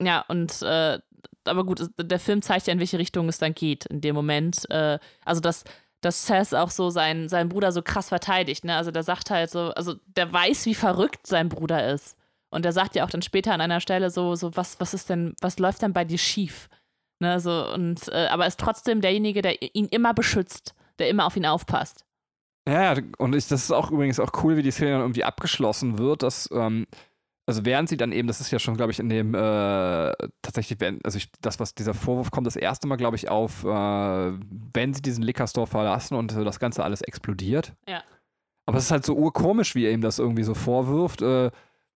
ja, und äh, aber gut, der Film zeigt ja, in welche Richtung es dann geht in dem Moment. Äh, also, dass, dass Seth auch so seinen, seinen Bruder so krass verteidigt. Ne? Also, der sagt halt so, also der weiß, wie verrückt sein Bruder ist. Und der sagt ja auch dann später an einer Stelle so, so was, was ist denn, was läuft denn bei dir schief? Ne, so, und, äh, aber ist trotzdem derjenige, der ihn immer beschützt, der immer auf ihn aufpasst. Ja, und ich, das ist auch übrigens auch cool, wie die Szene dann irgendwie abgeschlossen wird, dass, ähm, also während sie dann eben, das ist ja schon, glaube ich, in dem, äh, tatsächlich, wenn, also ich, das, was dieser Vorwurf kommt, das erste Mal, glaube ich, auf, äh, wenn sie diesen Liquor verlassen und das Ganze alles explodiert. Ja. Aber es ist halt so urkomisch, wie er ihm das irgendwie so vorwirft. Äh,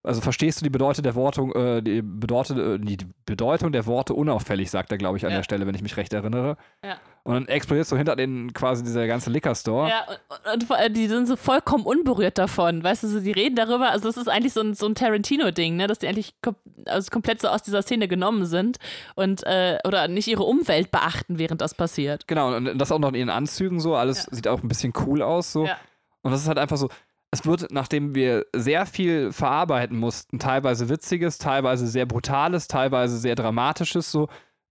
also verstehst du die Bedeutung der Wortung, äh, die, Bedeutung, äh, die Bedeutung der Worte unauffällig, sagt er, glaube ich, an Ja. der Stelle, wenn ich mich recht erinnere. Ja. Und dann explodiert so hinter den quasi dieser ganze Liquor Store. Ja, und, und die sind so vollkommen unberührt davon. Weißt du, so, die reden darüber. Also, das ist eigentlich so ein, so ein Tarantino-Ding, ne? dass die eigentlich kom also komplett so aus dieser Szene genommen sind und äh, oder nicht ihre Umwelt beachten, während das passiert. Genau, und das auch noch in ihren Anzügen so. Alles Ja. sieht auch ein bisschen cool aus so. Ja. Und das ist halt einfach so. Es wird, nachdem wir sehr viel verarbeiten mussten, teilweise Witziges, teilweise sehr Brutales, teilweise sehr Dramatisches, so,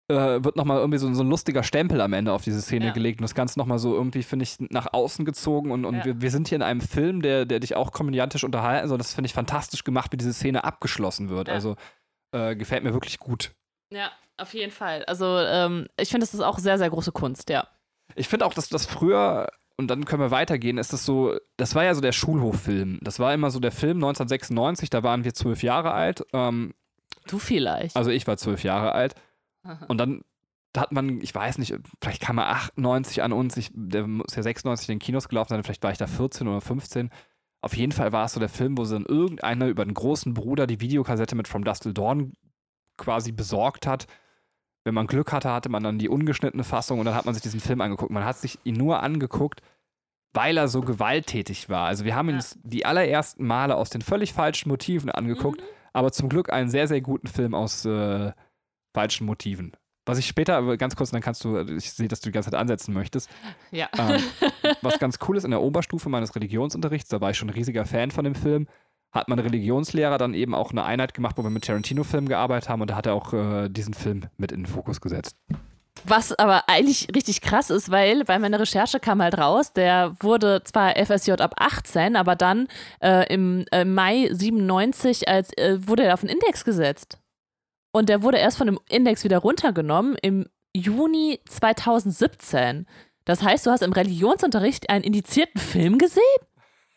äh, wird nochmal irgendwie so, so ein lustiger Stempel am Ende auf diese Szene Ja. gelegt und das Ganze nochmal so irgendwie, finde ich, nach außen gezogen und, und Ja. wir, wir sind hier in einem Film, der, der dich auch komödiantisch unterhalten soll. Das finde ich fantastisch gemacht, wie diese Szene abgeschlossen wird. Ja. Also äh, gefällt mir wirklich gut. Ja, auf jeden Fall. Also, ähm, ich finde, das ist auch sehr, sehr große Kunst, ja. Ich finde auch, dass das früher, und dann können wir weitergehen, ist das so, das war ja so der Schulhoffilm. Das war immer so der Film 1996, da waren wir zwölf Jahre alt. Ähm, Du vielleicht. also ich war zwölf Jahre alt. Und dann hat man, ich weiß nicht, vielleicht kam er 98 an uns, ich, der muss ja 96 in den Kinos gelaufen sein, vielleicht war ich da 14 oder 15. Auf jeden Fall war es so der Film, wo dann irgendeiner über den großen Bruder die Videokassette mit From Dust Till Dawn quasi besorgt hat. Wenn man Glück hatte, hatte man dann die ungeschnittene Fassung und dann hat man sich diesen Film angeguckt. Man hat sich ihn nur angeguckt, weil er so gewalttätig war. Also wir haben Ja. uns die allerersten Male aus den völlig falschen Motiven angeguckt, aber zum Glück einen sehr, sehr guten Film aus äh, falschen Motiven. Was ich später, aber ganz kurz, dann kannst du, ich sehe, dass du die ganze Zeit ansetzen möchtest. Ja. Ähm, was ganz cool ist, in der Oberstufe meines Religionsunterrichts, da war ich schon ein riesiger Fan von dem Film, hat mein Religionslehrer dann eben auch eine Einheit gemacht, wo wir mit Tarantino-Filmen gearbeitet haben und da hat er auch äh, diesen Film mit in den Fokus gesetzt. Was aber eigentlich richtig krass ist, weil bei meiner Recherche kam halt raus, der wurde zwar FSJ ab 18, aber dann äh, im äh, Mai 97 als, äh, wurde er auf den Index gesetzt. Und der wurde erst von dem Index wieder runtergenommen im Juni 2017. Das heißt, du hast im Religionsunterricht einen indizierten Film gesehen?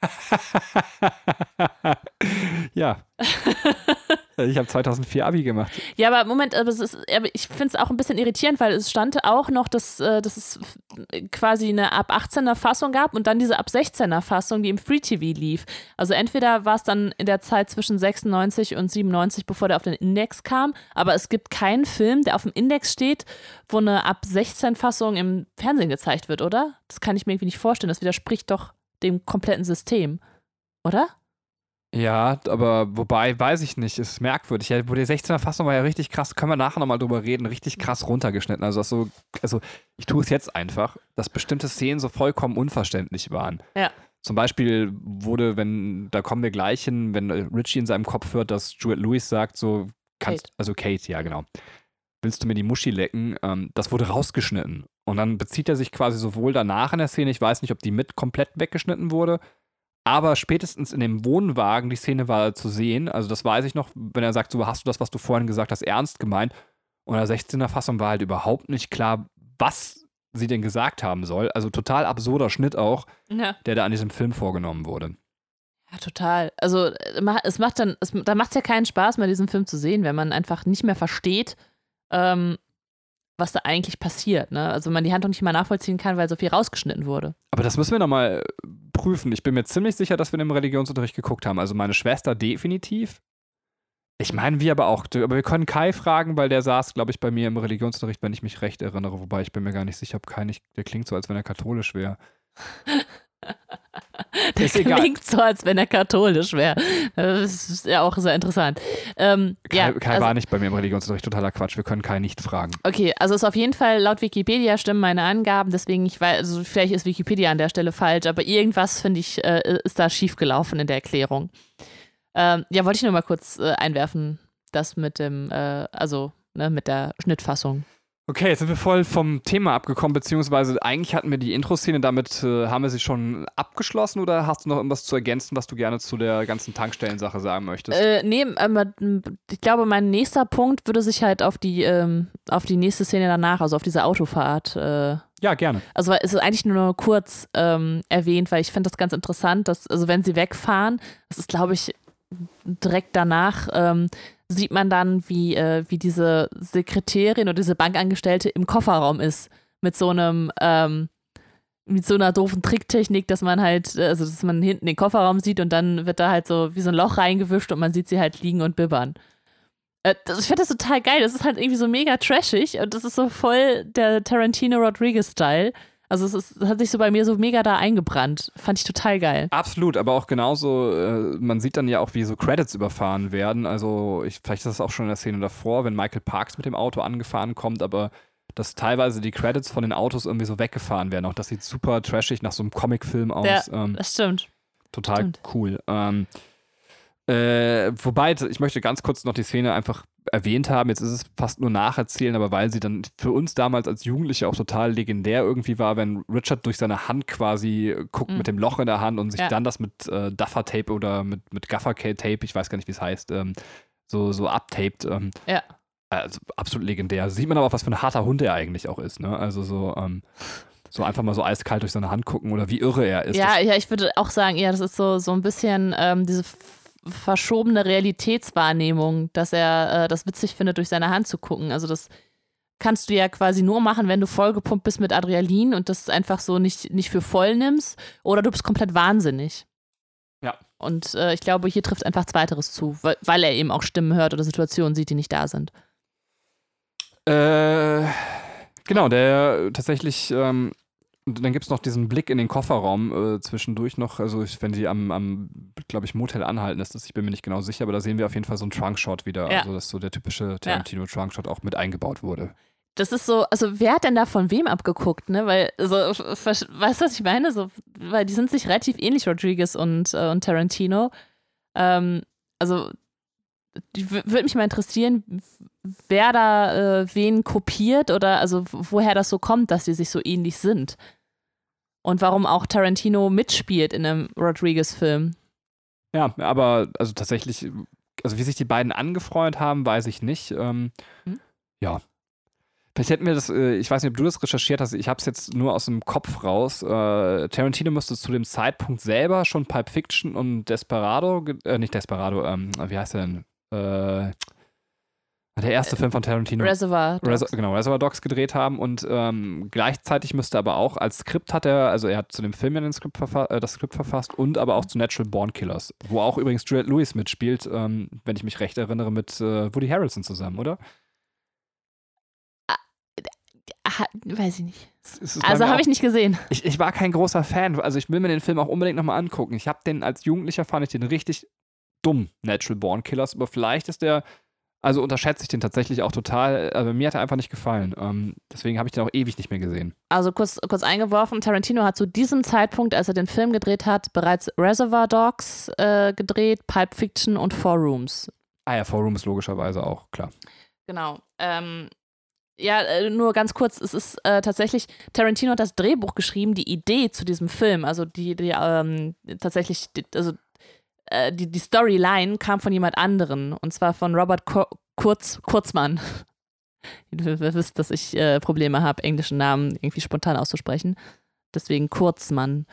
ja. ich habe 2004 Abi gemacht. Ja, aber Moment, aber ist, aber ich finde es auch ein bisschen irritierend, weil es stand auch noch, dass, äh, dass es quasi eine ab 18er Fassung gab und dann diese ab 16er Fassung, die im Free TV lief. Also entweder war es dann in der Zeit zwischen 96 und 97, bevor der auf den Index kam, aber es gibt keinen Film, der auf dem Index steht, wo eine ab 16 Fassung im Fernsehen gezeigt wird, oder? Das kann ich mir irgendwie nicht vorstellen. Das widerspricht doch dem kompletten System, oder? Ja, aber wobei, weiß ich nicht, ist merkwürdig. Ja, wo die 16er Fassung war ja richtig krass, können wir nachher nochmal drüber reden, richtig krass runtergeschnitten. Also, so, also ich tue es jetzt einfach, dass bestimmte Szenen so vollkommen unverständlich waren. Ja. Zum Beispiel wurde, wenn, da kommen wir gleich hin, wenn Richie in seinem Kopf hört, dass Stuart Lewis sagt, so, kannst, Kate. also Kate, ja, genau. Willst du mir die Muschi lecken? Ähm, das wurde rausgeschnitten. Und dann bezieht er sich quasi sowohl danach in der Szene, ich weiß nicht, ob die mit komplett weggeschnitten wurde, aber spätestens in dem Wohnwagen, die Szene war zu sehen, also das weiß ich noch, wenn er sagt, so hast du das, was du vorhin gesagt hast, ernst gemeint. Und in der 16er Fassung war halt überhaupt nicht klar, was sie denn gesagt haben soll. Also total absurder Schnitt auch, Ja. der da an diesem Film vorgenommen wurde. Ja, total. Also äh, es macht dann, es, da macht es ja keinen Spaß mehr, diesen Film zu sehen, wenn man einfach nicht mehr versteht, ähm, was da eigentlich passiert. Ne? Also man die Handlung nicht mal nachvollziehen kann, weil so viel rausgeschnitten wurde. Aber das müssen wir nochmal prüfen. Ich bin mir ziemlich sicher, dass wir dem Religionsunterricht geguckt haben. Also meine Schwester definitiv. Ich meine, wir aber auch. Aber wir können Kai fragen, weil der saß, glaube ich, bei mir im Religionsunterricht, wenn ich mich recht erinnere. Wobei ich bin mir gar nicht sicher, ob Kai nicht. Der klingt so, als wenn er katholisch wäre. Egal. klingt so, als wenn er katholisch wäre. Das ist ja auch sehr interessant. Ähm, Kai, ja, Kai also, war nicht bei mir im Religionsunterricht. Totaler Quatsch. Wir können Kai nicht fragen. Okay, also ist auf jeden Fall laut Wikipedia stimmen meine Angaben, deswegen ich weiß, also vielleicht ist Wikipedia an der Stelle falsch, aber irgendwas finde ich äh, ist da schiefgelaufen in der Erklärung. Ähm, ja, wollte ich nur mal kurz äh, einwerfen, das mit dem, äh, also ne, mit der Schnittfassung. Okay, jetzt sind wir voll vom Thema abgekommen, beziehungsweise eigentlich hatten wir die Intro-Szene, damit äh, haben wir sie schon abgeschlossen oder hast du noch irgendwas zu ergänzen, was du gerne zu der ganzen Tankstellensache sagen möchtest? Äh, nee, ähm, ich glaube, mein nächster Punkt würde sich halt auf die, ähm, auf die nächste Szene danach, also auf diese Autofahrt. Äh, ja, gerne. also es ist eigentlich nur kurz ähm, erwähnt, weil ich finde das ganz interessant, dass, also wenn sie wegfahren, das ist, glaube ich, direkt danach, ähm, sieht man dann, wie, äh, wie diese Sekretärin oder diese Bankangestellte im Kofferraum ist. Mit so einem, ähm, mit so einer doofen Tricktechnik, dass man halt, also dass man hinten den Kofferraum sieht und dann wird da halt so wie so ein Loch reingewischt und man sieht sie halt liegen und bibbern. Äh, ich finde das total geil. Das ist halt irgendwie so mega trashig und das ist so voll der Tarantino Rodriguez-Style. Also es ist, das hat sich so bei mir so mega da eingebrannt. Fand ich total geil. Absolut, aber auch genauso, äh, man sieht dann ja auch, wie so Credits überfahren werden. Also, ich, vielleicht ist das auch schon in der Szene davor, wenn Michael Parks mit dem Auto angefahren kommt, aber dass teilweise die Credits von den Autos irgendwie so weggefahren werden. Auch das sieht super trashig nach so einem Comicfilm aus. Ja, ähm, das stimmt. total stimmt. cool. Ähm, äh, wobei, ich möchte ganz kurz noch die Szene einfach erwähnt haben. Jetzt ist es fast nur nacherzählen, aber weil sie dann für uns damals als Jugendliche auch total legendär irgendwie war, wenn Richard durch seine Hand quasi äh, guckt Mhm. mit dem Loch in der Hand und sich Ja. dann das mit äh, Duffer-Tape oder mit, mit Gaffer-Tape, ich weiß gar nicht, wie es heißt, ähm, so, so abtaped. Ähm, Ja. Also absolut legendär. Sieht man aber auch, was für ein harter Hund er eigentlich auch ist. Ne? Also so, ähm, so einfach mal so eiskalt durch seine Hand gucken oder wie irre er ist. Ja, ja, ich würde auch sagen, ja, das ist so, so ein bisschen ähm, diese verschobene Realitätswahrnehmung, dass er äh, das witzig findet, durch seine Hand zu gucken. Also das kannst du ja quasi nur machen, wenn du vollgepumpt bist mit Adrenalin und das einfach so nicht, nicht für voll nimmst oder du bist komplett wahnsinnig. Ja. Und äh, ich glaube, hier trifft einfach Zweiteres zu, weil, weil er eben auch Stimmen hört oder Situationen sieht, die nicht da sind. Äh, genau, der tatsächlich, ähm, und dann gibt es noch diesen Blick in den Kofferraum äh, zwischendurch noch, also ich, wenn die am, am glaube ich, Motel anhalten, ist das, ich bin mir nicht genau sicher, aber da sehen wir auf jeden Fall so einen Trunkshot wieder, Ja. also dass so der typische Tarantino-Trunkshot auch mit eingebaut wurde. Das ist so, also wer hat denn da von wem abgeguckt, ne? Weil, so, weißt du, was ich meine? So, weil die sind sich relativ ähnlich, Rodriguez und, äh, und Tarantino. Ähm, also, würde mich mal interessieren, wer da äh, wen kopiert oder also woher das so kommt, dass die sich so ähnlich sind. Und warum auch Tarantino mitspielt in einem Rodriguez-Film. Ja, aber also tatsächlich, also wie sich die beiden angefreundet haben, weiß ich nicht. Ähm, Hm? Ja. Vielleicht hätten wir das, äh, ich weiß nicht, ob du das recherchiert hast, ich habe es jetzt nur aus dem Kopf raus. Äh, Tarantino müsste zu dem Zeitpunkt selber schon Pulp Fiction und Desperado, äh, nicht Desperado, ähm, wie heißt der denn? Äh, der erste Film von Tarantino. Reservoir. Dogs. Res genau, Reservoir Dogs gedreht haben und ähm, gleichzeitig müsste aber auch als Skript hat er, also er hat zu dem Film ja den Skript äh, das Skript verfasst und aber auch zu Natural Born Killers, wo auch übrigens Juliette Lewis mitspielt, ähm, wenn ich mich recht erinnere, mit äh, Woody Harrelson zusammen, oder? Aha, weiß ich nicht. Also habe ich nicht gesehen. ich, ich war kein großer Fan, also ich will mir den Film auch unbedingt nochmal angucken. Ich habe den als Jugendlicher fand ich den richtig dumm, Natural Born Killers, aber vielleicht ist der, also unterschätze ich den tatsächlich auch total, aber mir hat er einfach nicht gefallen. Ähm, deswegen habe ich den auch ewig nicht mehr gesehen. Also kurz, kurz eingeworfen, Tarantino hat zu diesem Zeitpunkt, als er den Film gedreht hat, bereits Reservoir Dogs äh, gedreht, Pulp Fiction und Four Rooms. Ah ja, Forum ist logischerweise auch, klar. Genau. Ähm, ja, äh, nur ganz kurz, es ist äh, tatsächlich, Tarantino hat das Drehbuch geschrieben, die Idee zu diesem Film, also die, die ähm, tatsächlich, die, also äh, die, die Storyline kam von jemand anderen, und zwar von Robert Kur Kurz, Kurzmann. Ihr wisst, dass ich äh, Probleme habe, englischen Namen irgendwie spontan auszusprechen. Deswegen Kurzmann.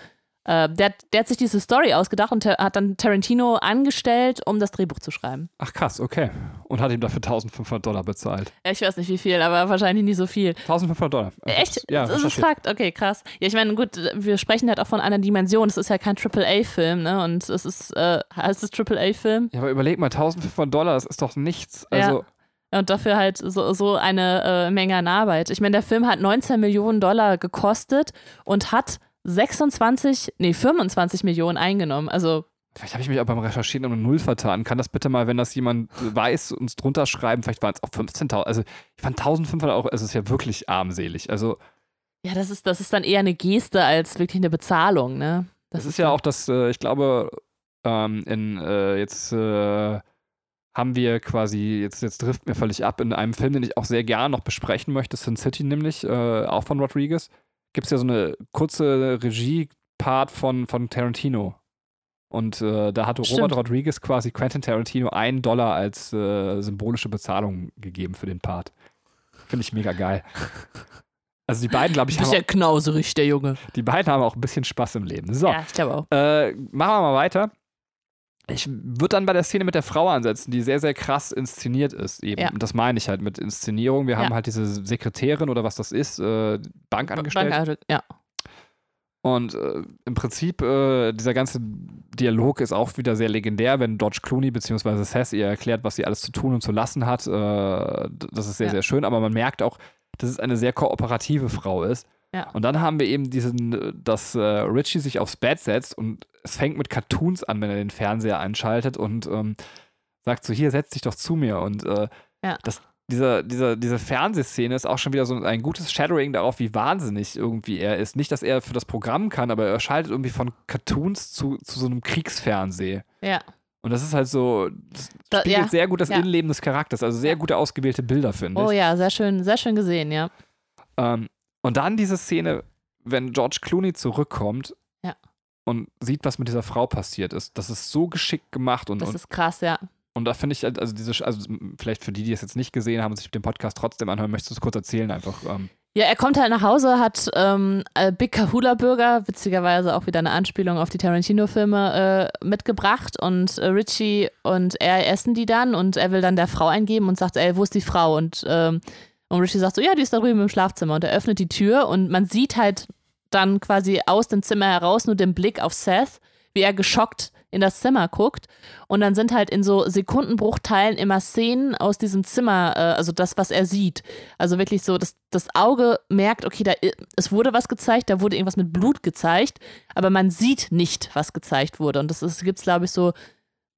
Äh, der, der hat sich diese Story ausgedacht und hat dann Tarantino angestellt, um das Drehbuch zu schreiben. Ach krass, okay. Und hat ihm dafür 1500 Dollar bezahlt. Ich weiß nicht wie viel, aber wahrscheinlich nicht so viel. 1500 Dollar. Echt? Ja, das ist Fakt. Okay, krass. Ja, ich meine, gut, wir sprechen halt auch von einer Dimension. Es ist ja kein AAA-Film, ne? Und es ist, äh, heißt es AAA-Film? Ja, aber überleg mal, 1500 Dollar, das ist doch nichts. Also. Ja. Und dafür halt so, so eine äh, Menge an Arbeit. Ich meine, der Film hat 19 Millionen Dollar gekostet und hat 26, nee, 25 Millionen eingenommen. Also Vielleicht habe ich mich auch beim Recherchieren um eine Null vertan. Kann das bitte mal, wenn das jemand weiß, uns drunter schreiben? Vielleicht waren es auch 15.000. Also ich fand 1.500 Euro, es ist ja wirklich armselig. Also ja, das ist, das ist dann eher eine Geste als wirklich eine Bezahlung, ne? Das, das ist, ist ja auch das, äh, ich glaube, ähm, in äh, jetzt äh, haben wir quasi, jetzt, jetzt trifft mir völlig ab, in einem Film, den ich auch sehr gerne noch besprechen möchte, Sin City nämlich, äh, auch von Rodriguez gibt es ja so eine kurze Regie-Part von, von Tarantino. Und äh, da hatte Stimmt. Robert Rodriguez quasi Quentin Tarantino einen Dollar als äh, symbolische Bezahlung gegeben für den Part. Finde ich mega geil. Also die beiden, glaube ich, haben. Ist ja knauserig, der Junge. Die beiden haben auch ein bisschen Spaß im Leben. So. Ja, ich glaube auch. Äh, machen wir mal weiter. Ich würde dann bei der Szene mit der Frau ansetzen, die sehr, sehr krass inszeniert ist. Eben. Ja. Und das meine ich halt mit Inszenierung. Wir haben halt diese Sekretärin oder was das ist, äh, Bankangestellte. Bank, ja. Und äh, im Prinzip, äh, dieser ganze Dialog ist auch wieder sehr legendär, wenn Dodge Clooney bzw. Seth ihr erklärt, was sie alles zu tun und zu lassen hat. Äh, das ist sehr, ja. sehr schön, aber man merkt auch, dass es eine sehr kooperative Frau ist. Ja. Und dann haben wir eben diesen, dass äh, Richie sich aufs Bett setzt und es fängt mit Cartoons an, wenn er den Fernseher einschaltet und ähm, sagt so, hier, setz dich doch zu mir. Und äh, ja. das, dieser, dieser, diese Fernsehszene ist auch schon wieder so ein gutes Shadowing darauf, wie wahnsinnig irgendwie er ist. Nicht, dass er für das Programm kann, aber er schaltet irgendwie von Cartoons zu, zu so einem Kriegsfernseh. Ja. Und das ist halt so, das spiegelt ja. sehr gut das ja. Innenleben des Charakters. Also sehr gute ausgewählte Bilder, finde ich. Oh ja, sehr schön, sehr schön gesehen, ja. Ähm, und dann diese Szene, wenn George Clooney zurückkommt ja. Und sieht, was mit dieser Frau passiert ist. Das ist so geschickt gemacht und. Das und, ist krass, ja. Und da finde ich halt, also diese, also vielleicht für die, die es jetzt nicht gesehen haben und sich den Podcast trotzdem anhören, möchtest du es kurz erzählen einfach? Ähm. Ja, er kommt halt nach Hause, hat ähm, äh, Big Kahula Burger, witzigerweise auch wieder eine Anspielung auf die Tarantino-Filme, äh, mitgebracht und äh, Richie und er essen die dann und er will dann der Frau eingeben und sagt, ey, wo ist die Frau? Und ähm, und Richie sagt so, ja, die ist da drüben im Schlafzimmer. Und er öffnet die Tür und man sieht halt dann quasi aus dem Zimmer heraus nur den Blick auf Seth, wie er geschockt in das Zimmer guckt. Und dann sind halt in so Sekundenbruchteilen immer Szenen aus diesem Zimmer, äh, also das, was er sieht. Also wirklich so, dass das Auge merkt, okay, da, es wurde was gezeigt, da wurde irgendwas mit Blut gezeigt, aber man sieht nicht, was gezeigt wurde. Und das gibt es, glaube ich, so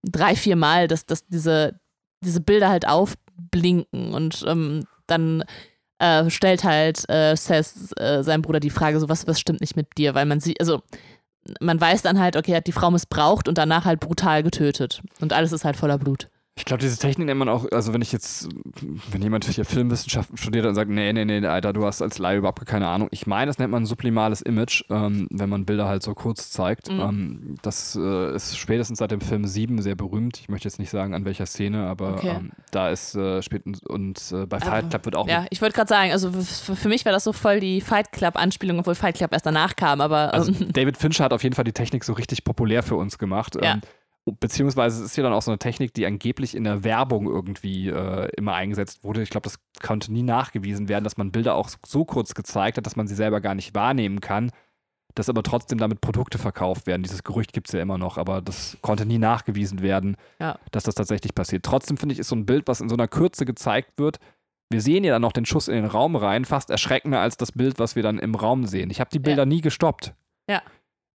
drei, vier Mal, dass, dass diese, diese Bilder halt aufblinken. Und ähm, dann äh, stellt halt äh, Seth, äh, sein Bruder, die Frage, so was, was stimmt nicht mit dir, weil man sieht, also man weiß dann halt, okay, er hat die Frau missbraucht und danach halt brutal getötet. Und alles ist halt voller Blut. Ich glaube, diese Technik nennt man auch, also wenn ich jetzt, wenn jemand hier Filmwissenschaften studiert und sagt, nee, nee, nee, Alter, du hast als Laie überhaupt keine Ahnung. Ich meine, das nennt man sublimales Image, ähm, wenn man Bilder halt so kurz zeigt. Mhm. Ähm, das äh, ist spätestens seit dem Film 7 sehr berühmt. Ich möchte jetzt nicht sagen, an welcher Szene, aber okay. ähm, da ist äh, spätestens und äh, bei Fight Club wird auch. Ja, ich wollte gerade sagen, also für mich wäre das so voll die Fight Club-Anspielung, obwohl Fight Club erst danach kam, aber. Also David Fincher hat auf jeden Fall die Technik so richtig populär für uns gemacht. Ja. Beziehungsweise es ist ja dann auch so eine Technik, die angeblich in der Werbung irgendwie äh, immer eingesetzt wurde. Ich glaube, das konnte nie nachgewiesen werden, dass man Bilder auch so kurz gezeigt hat, dass man sie selber gar nicht wahrnehmen kann, dass aber trotzdem damit Produkte verkauft werden. Dieses Gerücht gibt es ja immer noch, aber das konnte nie nachgewiesen werden, ja. dass das tatsächlich passiert. Trotzdem finde ich, ist so ein Bild, was in so einer Kürze gezeigt wird. Wir sehen ja dann noch den Schuss in den Raum rein, fast erschreckender als das Bild, was wir dann im Raum sehen. Ich habe die Bilder ja. nie gestoppt. Ja.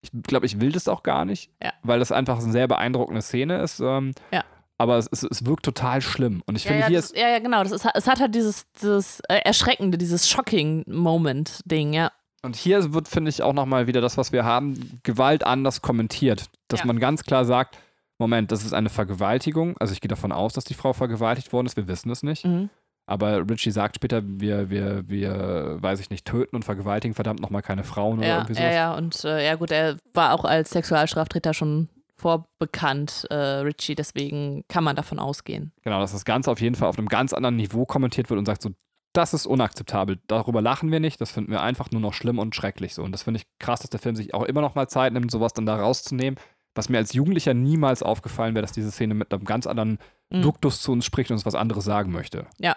Ich glaube, ich will das auch gar nicht, ja. weil das einfach eine sehr beeindruckende Szene ist. Ähm, ja. Aber es, es, es, wirkt total schlimm. Und ich ja, finde, hier das, ist. Ja, ja, genau. Das ist, es hat halt dieses, dieses äh, Erschreckende, dieses Shocking-Moment-Ding, ja. Und hier wird, finde ich, auch nochmal wieder das, was wir haben, Gewalt anders kommentiert. Dass man ganz klar sagt: Moment, das ist eine Vergewaltigung. Also ich gehe davon aus, dass die Frau vergewaltigt worden ist. Wir wissen es nicht. Mhm. Aber Richie sagt später, wir, wir, wir, weiß ich nicht, töten und vergewaltigen verdammt nochmal keine Frauen oder ja, irgendwie sowas. Ja, ja, und äh, ja gut, er war auch als Sexualstraftäter schon vorbekannt, äh, Richie, deswegen kann man davon ausgehen. Genau, dass das Ganze auf jeden Fall auf einem ganz anderen Niveau kommentiert wird und sagt so, das ist unakzeptabel. Darüber lachen wir nicht. Das finden wir einfach nur noch schlimm und schrecklich so. Und das finde ich krass, dass der Film sich auch immer noch mal Zeit nimmt, sowas dann da rauszunehmen. Was mir als Jugendlicher niemals aufgefallen wäre, dass diese Szene mit einem ganz anderen Mhm. Duktus zu uns spricht und uns was anderes sagen möchte. Ja.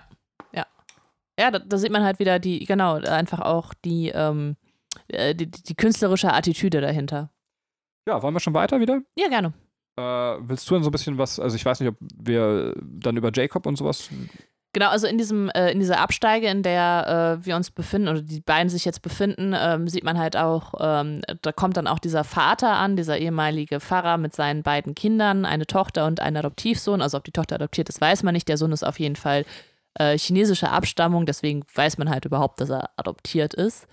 Ja, da, da sieht man halt wieder die, genau, einfach auch die, ähm, äh, die, die künstlerische Attitüde dahinter. Ja, wollen wir schon weiter wieder? Ja, gerne. Äh, willst du denn so ein bisschen was, also ich weiß nicht, ob wir dann über Jacob und sowas. Genau, also in diesem, äh, in dieser Absteige, in der äh, wir uns befinden, oder die beiden sich jetzt befinden, ähm, sieht man halt auch, ähm, da kommt dann auch dieser Vater an, dieser ehemalige Pfarrer mit seinen beiden Kindern, eine Tochter und einen Adoptivsohn. Also ob die Tochter adoptiert ist, weiß man nicht. Der Sohn ist auf jeden Fall äh, chinesischer Abstammung, deswegen weiß man halt überhaupt, dass er adoptiert ist.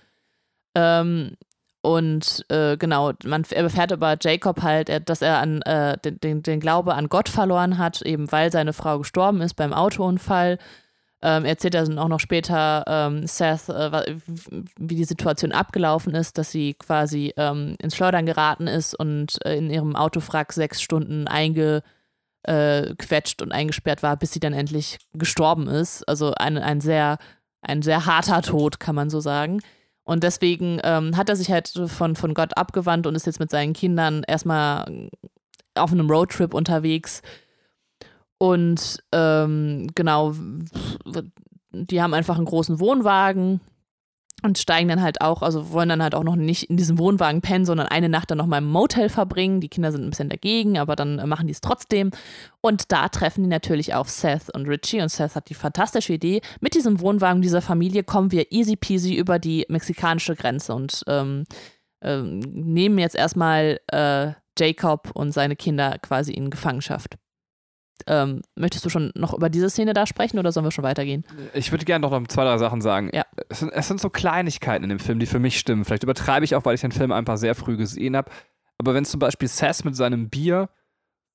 Ähm, und äh, genau, man er erfährt über Jacob halt, er- dass er an äh, den, den, Glaube an Gott verloren hat, eben weil seine Frau gestorben ist beim Autounfall. Ähm, er erzählt dann auch noch später ähm, Seth, äh, wie die Situation abgelaufen ist, dass sie quasi ähm, ins Schleudern geraten ist und äh, in ihrem Autofrack sechs Stunden eingequetscht und eingesperrt war, bis sie dann endlich gestorben ist. Also ein, ein, sehr, ein sehr harter Tod, kann man so sagen. Und deswegen ähm, hat er sich halt von, von Gott abgewandt und ist jetzt mit seinen Kindern erstmal auf einem Roadtrip unterwegs. Und ähm, genau, die haben einfach einen großen Wohnwagen und steigen dann halt auch, also wollen dann halt auch noch nicht in diesem Wohnwagen pennen, sondern eine Nacht dann noch mal im Motel verbringen. Die Kinder sind ein bisschen dagegen, aber dann äh, machen die es trotzdem. Und da treffen die natürlich auf Seth und Richie. Und Seth hat die fantastische Idee, mit diesem Wohnwagen dieser Familie kommen wir easy peasy über die mexikanische Grenze und ähm, ähm, nehmen jetzt erstmal äh, Jacob und seine Kinder quasi in Gefangenschaft. Ähm, möchtest du schon noch über diese Szene da sprechen oder sollen wir schon weitergehen? Ich würde gerne noch zwei, drei Sachen sagen. Ja. Es, sind, es sind so Kleinigkeiten in dem Film, die für mich stimmen. Vielleicht übertreibe ich auch, weil ich den Film einfach sehr früh gesehen habe. Aber wenn zum Beispiel Seth mit seinem Bier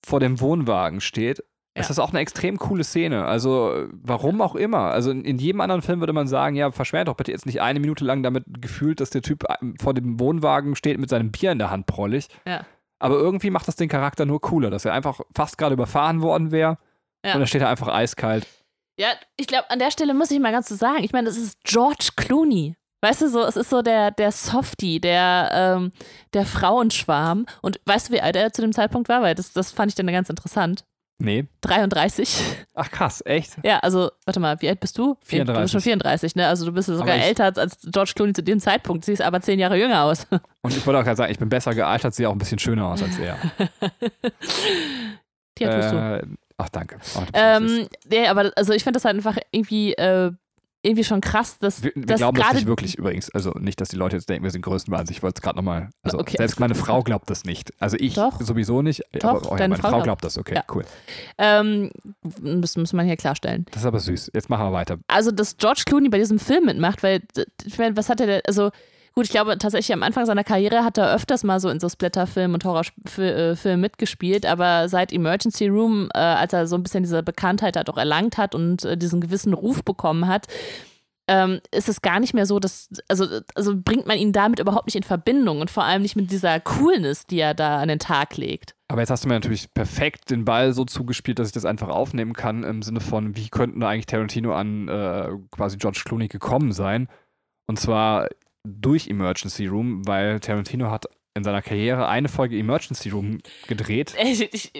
vor dem Wohnwagen steht, Ja. ist das auch eine extrem coole Szene. Also, warum auch immer. Also, in, in jedem anderen Film würde man sagen: Ja, verschwend doch bitte jetzt nicht eine Minute lang damit gefühlt, dass der Typ vor dem Wohnwagen steht mit seinem Bier in der Hand prollig. Ja. Aber irgendwie macht das den Charakter nur cooler, dass er einfach fast gerade überfahren worden wäre. Ja. Und da steht er einfach eiskalt. Ja, ich glaube, an der Stelle muss ich mal ganz so sagen, ich meine, das ist George Clooney. Weißt du so, es ist so der, der Softie, der, ähm, der Frauenschwarm. Und weißt du, wie alt er zu dem Zeitpunkt war? Weil das, das fand ich dann ganz interessant. Nee. 33. Ach krass, echt? Ja, also, warte mal, wie alt bist du? Du bist 34. schon 34, ne? Also du bist sogar ich- älter als George Clooney zu dem Zeitpunkt. Siehst aber zehn Jahre jünger aus. Und ich wollte auch gerade sagen, ich bin besser gealtert, sehe auch ein bisschen schöner aus als er. Ja, tust du. Äh, ach, danke. Oh, du. Ähm, nee, aber also ich finde das halt einfach irgendwie, äh, irgendwie schon krass, dass, wir wir dass glauben das nicht wirklich übrigens. Also nicht, dass die Leute jetzt denken, wir sind Größenwahnsinn. Ich wollte es gerade nochmal. Also Okay. selbst meine Frau glaubt das nicht. Also ich Doch. sowieso nicht. Doch, aber oh, ja, deine meine Frau glaubt- glaubt das. Okay, Ja. cool. ähm, das muss man hier klarstellen. Das ist aber süß. Jetzt machen wir weiter. also dass George Clooney bei diesem Film mitmacht, weil ich meine, was hat er denn, also gut, ich glaube tatsächlich am Anfang seiner Karriere hat er öfters mal so in so Splatterfilmen und Horrorfilmen mitgespielt, aber seit Emergency Room, äh, als er so ein bisschen diese Bekanntheit halt auch erlangt hat und äh, diesen gewissen Ruf bekommen hat, ähm, ist es gar nicht mehr so, dass, also, also bringt man ihn damit überhaupt nicht in Verbindung und vor allem nicht mit dieser Coolness, die er da an den Tag legt. Aber jetzt hast du mir natürlich perfekt den Ball so zugespielt, dass ich das einfach aufnehmen kann, im Sinne von, wie könnten eigentlich Tarantino an äh, quasi George Clooney gekommen sein? Und zwar durch Emergency Room, weil Tarantino hat in seiner Karriere eine Folge Emergency Room gedreht. Ich, ich,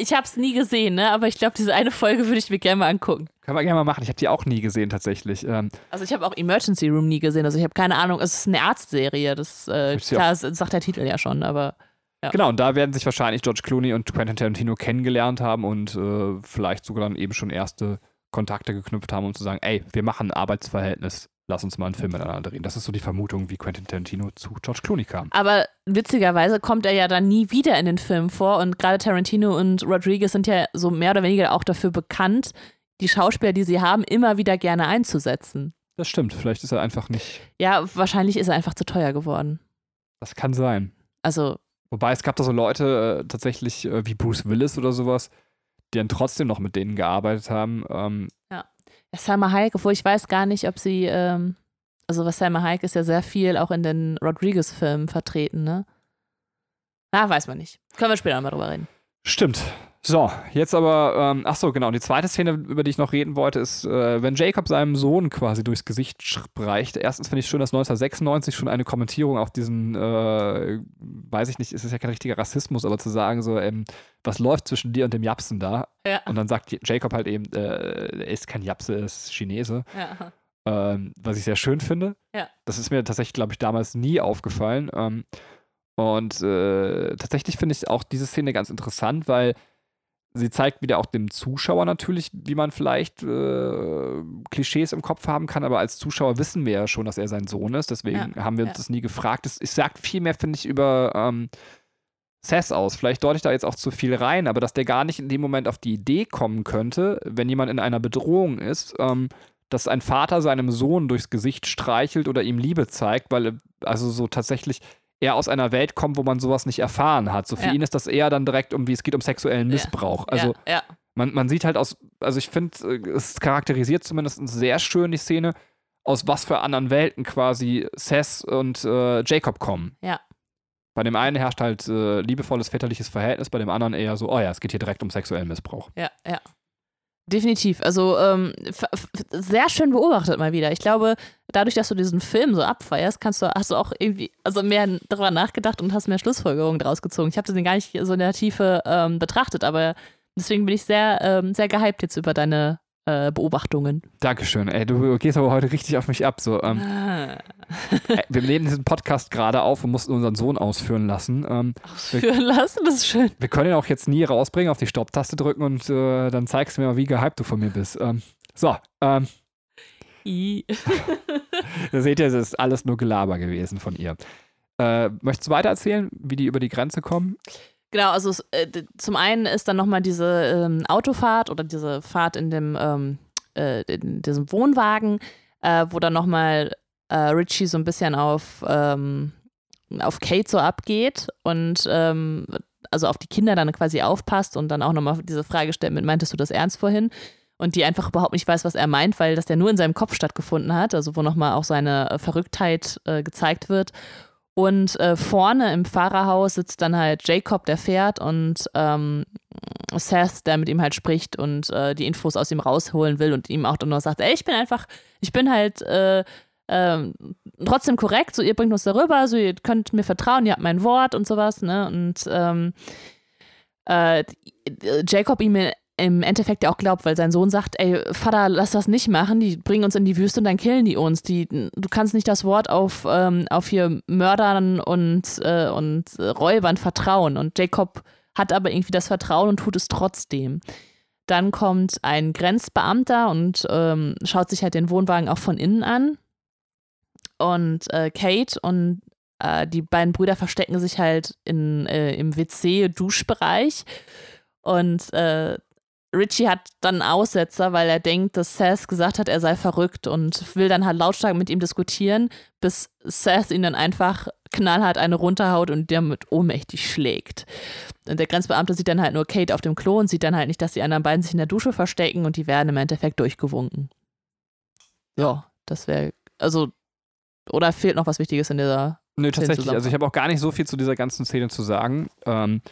ich habe es nie gesehen, ne? aber ich glaube, diese eine Folge würde ich mir gerne mal angucken. Können wir gerne mal machen. Ich habe die auch nie gesehen tatsächlich. Ähm, Also ich habe auch Emergency Room nie gesehen, also ich habe keine Ahnung, es ist eine Arztserie, das, äh, klar, das sagt der Titel ja schon, aber Ja. Genau, und da werden sich wahrscheinlich George Clooney und Quentin Tarantino kennengelernt haben und äh, vielleicht sogar dann eben schon erste Kontakte geknüpft haben, um zu sagen, ey, wir machen ein Arbeitsverhältnis, lass uns mal einen Film miteinander drehen. Das ist so die Vermutung, wie Quentin Tarantino zu George Clooney kam. aber witzigerweise kommt er ja dann nie wieder in den Film vor und gerade Tarantino und Rodriguez sind ja so mehr oder weniger auch dafür bekannt, die Schauspieler, die sie haben, immer wieder gerne einzusetzen. Das stimmt, vielleicht ist er einfach nicht. Ja, wahrscheinlich ist er einfach zu teuer geworden. Das kann sein. Also, Wobei es gab da so Leute äh, tatsächlich äh, wie Bruce Willis oder sowas, die dann trotzdem noch mit denen gearbeitet haben. Ähm, Salma Hayek, obwohl ich weiß gar nicht, ob sie, ähm, also was Salma Hayek ist ja sehr viel auch in den Rodriguez-Filmen vertreten, ne? Na, weiß man nicht. Können wir später nochmal drüber reden. Stimmt. So, jetzt aber, ähm, ach so, genau. Die zweite Szene, über die ich noch reden wollte, ist, äh, wenn Jacob seinem Sohn quasi durchs Gesicht streicht. Erstens finde ich schön, dass 1996 schon eine Kommentierung auf diesen, äh, weiß ich nicht, ist es ja kein richtiger Rassismus, aber zu sagen, so, ähm, was läuft zwischen dir und dem Japsen da? Ja. Und dann sagt Jacob halt eben, äh, er ist kein Japse, er ist Chinese. ja. Ähm, was ich sehr schön finde. Ja. Das ist mir tatsächlich, glaube ich, damals nie aufgefallen. Ähm, und äh, tatsächlich finde ich auch diese Szene ganz interessant, weil sie zeigt wieder auch dem Zuschauer natürlich, wie man vielleicht äh, Klischees im Kopf haben kann, aber als Zuschauer wissen wir ja schon, dass er sein Sohn ist, deswegen haben wir uns ja. das nie gefragt. Es, es sagt viel mehr, finde ich, über ähm, Sass aus. Vielleicht deute ich da jetzt auch zu viel rein, aber dass der gar nicht in dem Moment auf die Idee kommen könnte, wenn jemand in einer Bedrohung ist, ähm, dass ein Vater seinem Sohn durchs Gesicht streichelt oder ihm Liebe zeigt, weil äh, also so tatsächlich er aus einer Welt kommt, wo man sowas nicht erfahren hat. So für Ja. ihn ist das eher dann direkt um, wie es geht um sexuellen. Missbrauch. Also man, man sieht halt aus, also ich finde, äh, es charakterisiert zumindest sehr schön die Szene, aus was für anderen Welten quasi Seth und äh, Jacob kommen. Ja. Bei dem einen herrscht halt äh, liebevolles väterliches Verhältnis, bei dem anderen eher so, oh ja, es geht hier direkt um sexuellen Missbrauch. Ja, ja. Definitiv. Also ähm, sehr schön beobachtet mal wieder. Ich glaube, dadurch, dass du diesen Film so abfeierst, kannst du, hast du auch irgendwie also mehr darüber nachgedacht und hast mehr Schlussfolgerungen draus gezogen. Ich habe den gar nicht so in der Tiefe ähm, betrachtet, aber deswegen bin ich sehr, ähm, sehr gehypt jetzt über deine äh, Beobachtungen. Dankeschön, ey, du gehst aber heute richtig auf mich ab. So, ähm, Ah. ey, wir nehmen diesen Podcast gerade auf und mussten unseren Sohn ausführen lassen. Ähm, Ausführen lassen, das ist schön. wir können ihn auch jetzt nie rausbringen, auf die Stopptaste drücken und äh, dann zeigst du mir mal, wie gehypt du von mir bist. Ähm, so, ähm. Da seht ihr, es ist alles nur Gelaber gewesen von ihr. Äh, möchtest du weiter erzählen, wie die über die Grenze kommen? Genau, also äh, zum einen ist dann nochmal diese ähm, Autofahrt oder diese Fahrt in dem ähm, äh, in diesem Wohnwagen, äh, wo dann nochmal äh, Richie so ein bisschen auf, ähm, auf Kate so abgeht und ähm, also auf die Kinder dann quasi aufpasst und dann auch nochmal diese Frage stellt mit, meintest du das ernst vorhin? Und die einfach überhaupt nicht weiß, was er meint, weil das ja nur in seinem Kopf stattgefunden hat, also wo nochmal auch seine Verrücktheit äh, gezeigt wird. Und äh, vorne im Fahrerhaus sitzt dann halt Jacob, der fährt, und ähm, Seth, der mit ihm halt spricht und äh, die Infos aus ihm rausholen will und ihm auch dann noch sagt, ey, ich bin einfach, ich bin halt äh, ähm, trotzdem korrekt, so ihr bringt uns darüber, so ihr könnt mir vertrauen, ihr habt mein Wort und sowas, ne? Und ähm, äh, Jacob ihm im Endeffekt ja auch glaubt, weil sein Sohn sagt, ey, Vater, lass das nicht machen, die bringen uns in die Wüste und dann killen die uns. Die, du kannst nicht das Wort auf, ähm, auf hier Mördern und, äh, und Räubern vertrauen. Und Jacob hat aber irgendwie das Vertrauen und tut es trotzdem. Dann kommt ein Grenzbeamter und ähm, schaut sich halt den Wohnwagen auch von innen an. Und äh, Kate und äh, die beiden Brüder verstecken sich halt in, äh, im WC-Duschbereich. Und äh, Richie hat dann einen Aussetzer, weil er denkt, dass Seth gesagt hat, er sei verrückt und will dann halt lautstark mit ihm diskutieren, bis Seth ihn dann einfach knallhart eine runterhaut und damit ohnmächtig schlägt. Und der Grenzbeamte sieht dann halt nur Kate auf dem Klo und sieht dann halt nicht, dass die anderen beiden sich in der Dusche verstecken und die werden im Endeffekt durchgewunken. Ja, das wäre, also, oder fehlt noch was Wichtiges in dieser Nö, tatsächlich. Also ich habe auch gar nicht so viel zu dieser ganzen Szene zu sagen. Ähm,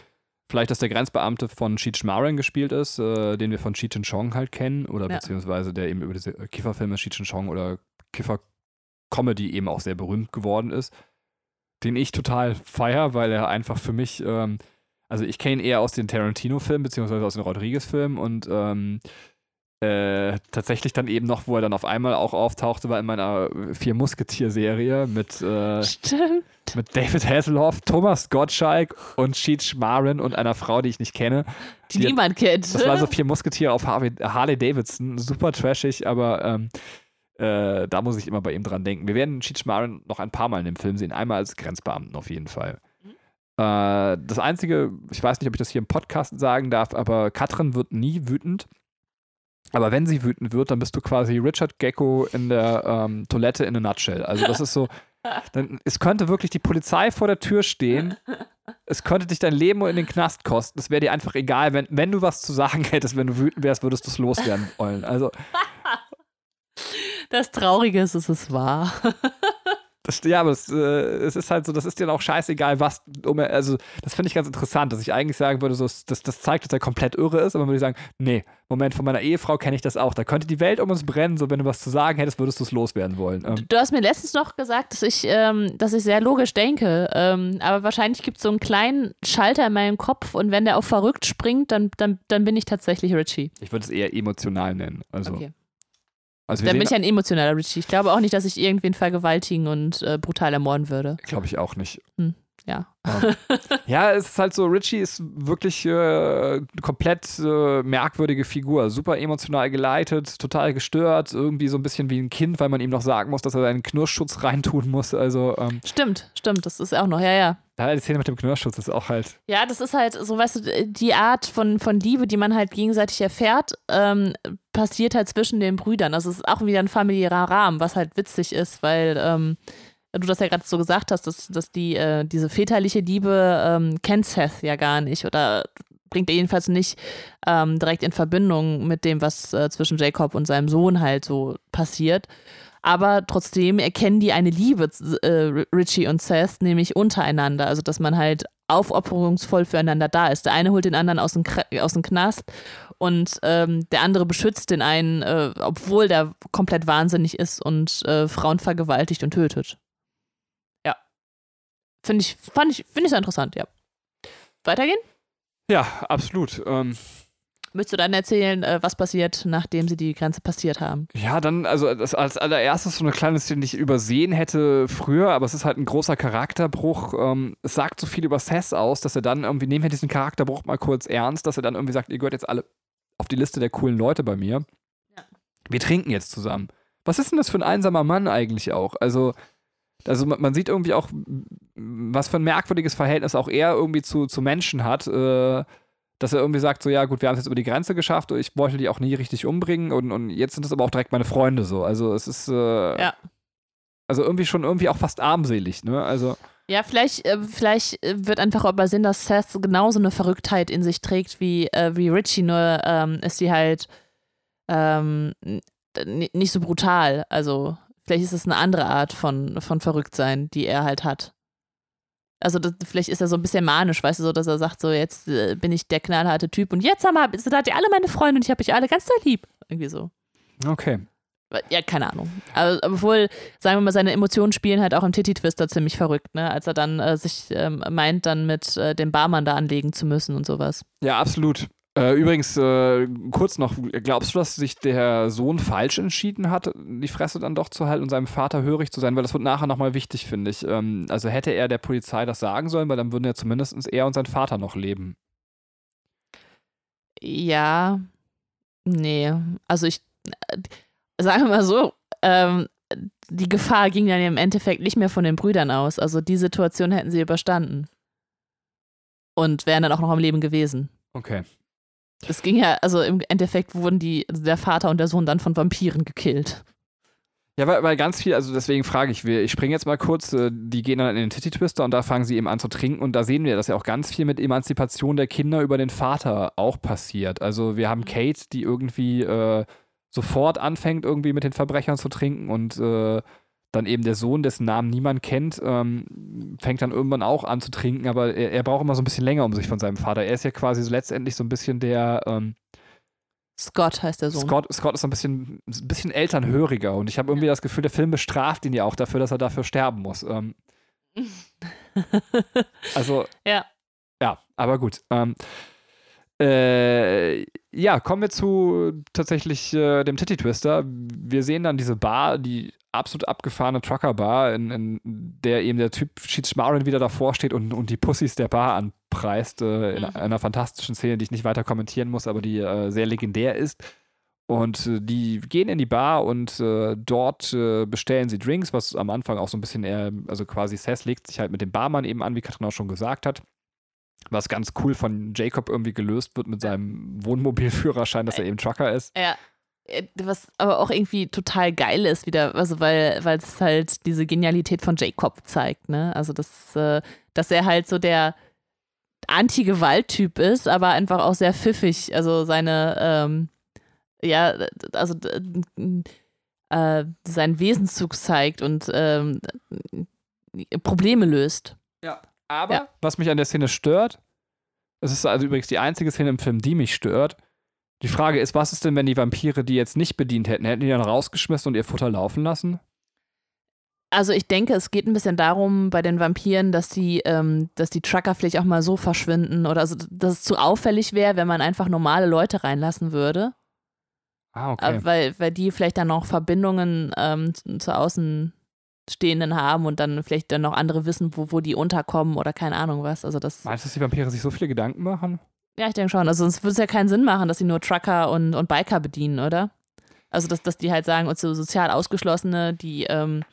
vielleicht, dass der Grenzbeamte von Cheech Marin gespielt ist, äh, den wir von Cheech Chong halt kennen, oder Ja. beziehungsweise der eben über diese Kifferfilme Cheech Chong oder Kiffer-Comedy eben auch sehr berühmt geworden ist, den ich total feier, weil er einfach für mich, ähm, also ich kenne ihn eher aus den Tarantino-Filmen, beziehungsweise aus den Rodriguez-Filmen und ähm, äh, tatsächlich dann eben noch, wo er dann auf einmal auch auftauchte, war in meiner Vier Musketier-Serie mit, äh, mit David Hasselhoff, Thomas Gottschalk und Cheech Marin und einer Frau, die ich nicht kenne. Die Die- niemand kennt. Das war so Vier Musketiere auf Harvey, Harley Davidson, super trashig, aber ähm, äh, da muss ich immer bei ihm dran denken. Wir werden Cheech Marin noch ein paar Mal in dem Film sehen, einmal als Grenzbeamten auf jeden Fall. Äh, das Einzige, ich weiß nicht, ob ich das hier im Podcast sagen darf, aber Katrin wird nie wütend. Aber wenn sie wütend wird, dann bist du quasi Richard Gecko in der ähm, Toilette in a nutshell. Also das ist so, dann, es könnte wirklich die Polizei vor der Tür stehen. Es könnte dich dein Leben in den Knast kosten. Es wäre dir einfach egal, wenn, wenn du was zu sagen hättest, wenn du wütend wärst, würdest du es loswerden wollen. Also Das Traurige ist, es ist wahr. Das, ja, aber es, äh, es ist halt so, das ist dir auch scheißegal, was, um, also das finde ich ganz interessant, dass ich eigentlich sagen würde, so, das, das zeigt, dass er komplett irre ist, aber man würde sagen, nee, Moment, von meiner Ehefrau kenne ich das auch. Da könnte die Welt um uns brennen, so wenn du was zu sagen hättest, würdest du es loswerden wollen. Ähm. Du hast mir letztens noch gesagt, dass ich, ähm, dass ich sehr logisch denke, ähm, aber wahrscheinlich gibt es so einen kleinen Schalter in meinem Kopf und wenn der auf verrückt springt, dann, dann, dann bin ich tatsächlich Richie. Ich würde es eher emotional nennen. Also. Okay. Also Dann bin ich ein emotionaler Richie. Ich glaube auch nicht, dass ich irgendwen vergewaltigen und äh, brutal ermorden würde. Glaube ich auch nicht. Hm, ja. Ja. es ist halt so, Richie ist wirklich äh, komplett äh, merkwürdige Figur. Super emotional geleitet, total gestört, irgendwie so ein bisschen wie ein Kind, weil man ihm noch sagen muss, dass er seinen Knirschschutz reintun muss. Also, ähm, stimmt, stimmt, das ist auch noch, ja, ja. Ja, die Szene mit dem Knirschschutz ist auch halt. Ja, das ist halt so, weißt du, die Art von, von Liebe, die man halt gegenseitig erfährt, ähm, passiert halt zwischen den Brüdern. Also es ist auch wieder ein familiärer Rahmen, was halt witzig ist, weil ähm, du das ja gerade so gesagt hast, dass, dass die, äh, diese väterliche Liebe ähm, kennt Seth ja gar nicht oder bringt er jedenfalls nicht ähm, direkt in Verbindung mit dem, was äh, zwischen Jacob und seinem Sohn halt so passiert aber trotzdem erkennen die eine Liebe, äh, Richie und Seth, nämlich untereinander. Also, dass man halt aufopferungsvoll füreinander da ist. Der eine holt den anderen aus dem, aus dem Knast und ähm, der andere beschützt den einen, äh, obwohl der komplett wahnsinnig ist und äh, Frauen vergewaltigt und tötet. Finde ich, fand ich, finde ich sehr interessant, ja. Weitergehen? Ja, absolut. Ähm, Möchtest du dann erzählen, äh, was passiert, nachdem sie die Grenze passiert haben? Ja, dann, also das als allererstes so eine kleine Szene, die ich übersehen hätte früher, aber es ist halt ein großer Charakterbruch. Ähm, es sagt so viel über Seth aus, dass er dann irgendwie, nehmen wir diesen Charakterbruch mal kurz ernst, dass er dann irgendwie sagt, ihr gehört jetzt alle auf die Liste der coolen Leute bei mir. Ja. Wir trinken jetzt zusammen. Was ist denn das für ein einsamer Mann eigentlich auch? Also, also man sieht irgendwie auch, was für ein merkwürdiges Verhältnis auch er irgendwie zu, zu Menschen hat. Äh, dass er irgendwie sagt, so ja gut, wir haben es jetzt über die Grenze geschafft und ich wollte die auch nie richtig umbringen und, und jetzt sind es aber auch direkt meine Freunde so. Also es ist äh, ja. also irgendwie schon irgendwie auch fast armselig, ne? Also ja, vielleicht, äh, vielleicht äh, wird einfach übersehen, dass Seth genauso eine Verrücktheit in sich trägt wie, äh, wie Richie, nur ähm, ist sie halt ähm, nicht so brutal. Also vielleicht ist es eine andere Art von, von Verrücktsein, die er halt hat. Also das, vielleicht ist er so ein bisschen manisch, weißt du, so, dass er sagt, so jetzt äh, bin ich der knallharte Typ und jetzt haben wir, seid ihr alle meine Freunde und ich habe euch alle ganz doll lieb. Irgendwie so. Okay. Ja, keine Ahnung. Also, obwohl, sagen wir mal, seine Emotionen spielen halt auch im Titty-Twister ziemlich verrückt, ne? Als er dann äh, sich ähm, meint, dann mit äh, dem Barmann da anlegen zu müssen und sowas. Ja, absolut. Äh, übrigens, äh, kurz noch, glaubst du, dass sich der Sohn falsch entschieden hat, die Fresse dann doch zu halten und seinem Vater hörig zu sein? Weil das wird nachher nochmal wichtig, finde ich. Ähm, also hätte er der Polizei das sagen sollen, weil dann würden ja zumindest er und sein Vater noch leben. Ja, nee. Also ich, äh, sagen wir mal so, ähm, die Gefahr ging dann im Endeffekt nicht mehr von den Brüdern aus. Also die Situation hätten sie überstanden. Und wären dann auch noch am Leben gewesen. Okay. Es ging ja, also im Endeffekt wurden die, also der Vater und der Sohn dann von Vampiren gekillt. Ja, weil, weil ganz viel, also deswegen frage ich, ich springe jetzt mal kurz, äh, die gehen dann in den Titty Twister und da fangen sie eben an zu trinken und da sehen wir, dass ja auch ganz viel mit Emanzipation der Kinder über den Vater auch passiert. Also wir haben mhm. Kate, die irgendwie äh, sofort anfängt, irgendwie mit den Verbrechern zu trinken und äh, dann eben der Sohn, dessen Namen niemand kennt, ähm, fängt dann irgendwann auch an zu trinken, aber er, er, braucht immer so ein bisschen länger um sich von seinem Vater. Er ist ja quasi so letztendlich so ein bisschen der. Ähm, Scott heißt der Sohn. Scott, Scott ist so ein bisschen, ein bisschen elternhöriger und ich habe irgendwie ja. das Gefühl, der Film bestraft ihn ja auch dafür, dass er dafür sterben muss. Ähm, also. Ja. Ja, aber gut. Ähm, äh, ja, kommen wir zu tatsächlich äh, dem Titty Twister. Wir sehen dann diese Bar, die absolut abgefahrene Trucker-Bar, in, in, der eben der Typ Sheets Schmarin wieder davor steht und, und die Pussys der Bar anpreist, äh, in mhm. einer fantastischen Szene, die ich nicht weiter kommentieren muss, aber die äh, sehr legendär ist. Und äh, die gehen in die Bar und äh, dort äh, bestellen sie Drinks, was am Anfang auch so ein bisschen eher, also quasi Seth legt sich halt mit dem Barmann eben an, wie Katrin auch schon gesagt hat. Was ganz cool von Jacob irgendwie gelöst wird mit seinem Wohnmobilführerschein, dass er eben Trucker ist. Ja, äh, was aber auch irgendwie total geil ist wieder, also weil weil es halt diese Genialität von Jacob zeigt, ne? Also dass äh, dass er halt so der Anti-Gewalt-Typ ist, aber einfach auch sehr pfiffig. Also seine ähm, ja, also äh, seinen Wesenszug zeigt und ähm, Probleme löst. Ja. Aber Ja. was mich an der Szene stört, es ist also übrigens die einzige Szene im Film, die mich stört. Die Frage ist, was ist denn, wenn die Vampire die jetzt nicht bedient hätten? Hätten die dann rausgeschmissen und ihr Futter laufen lassen? Also ich denke, es geht ein bisschen darum bei den Vampiren, dass die, ähm, dass die Trucker vielleicht auch mal so verschwinden oder also, dass es zu auffällig wäre, wenn man einfach normale Leute reinlassen würde. Ah, okay. Äh, weil, weil die vielleicht dann noch Verbindungen ähm, zu, zu Außenstehenden haben und dann vielleicht dann noch andere wissen, wo, wo die unterkommen oder keine Ahnung was. Also das, Meinst du, dass die Vampire sich so viele Gedanken machen? ja, ich denke schon. Also sonst würde es ja keinen Sinn machen, dass sie nur Trucker und, und Biker bedienen, oder? Also dass, dass die halt sagen, und so sozial Ausgeschlossene, die, ähm,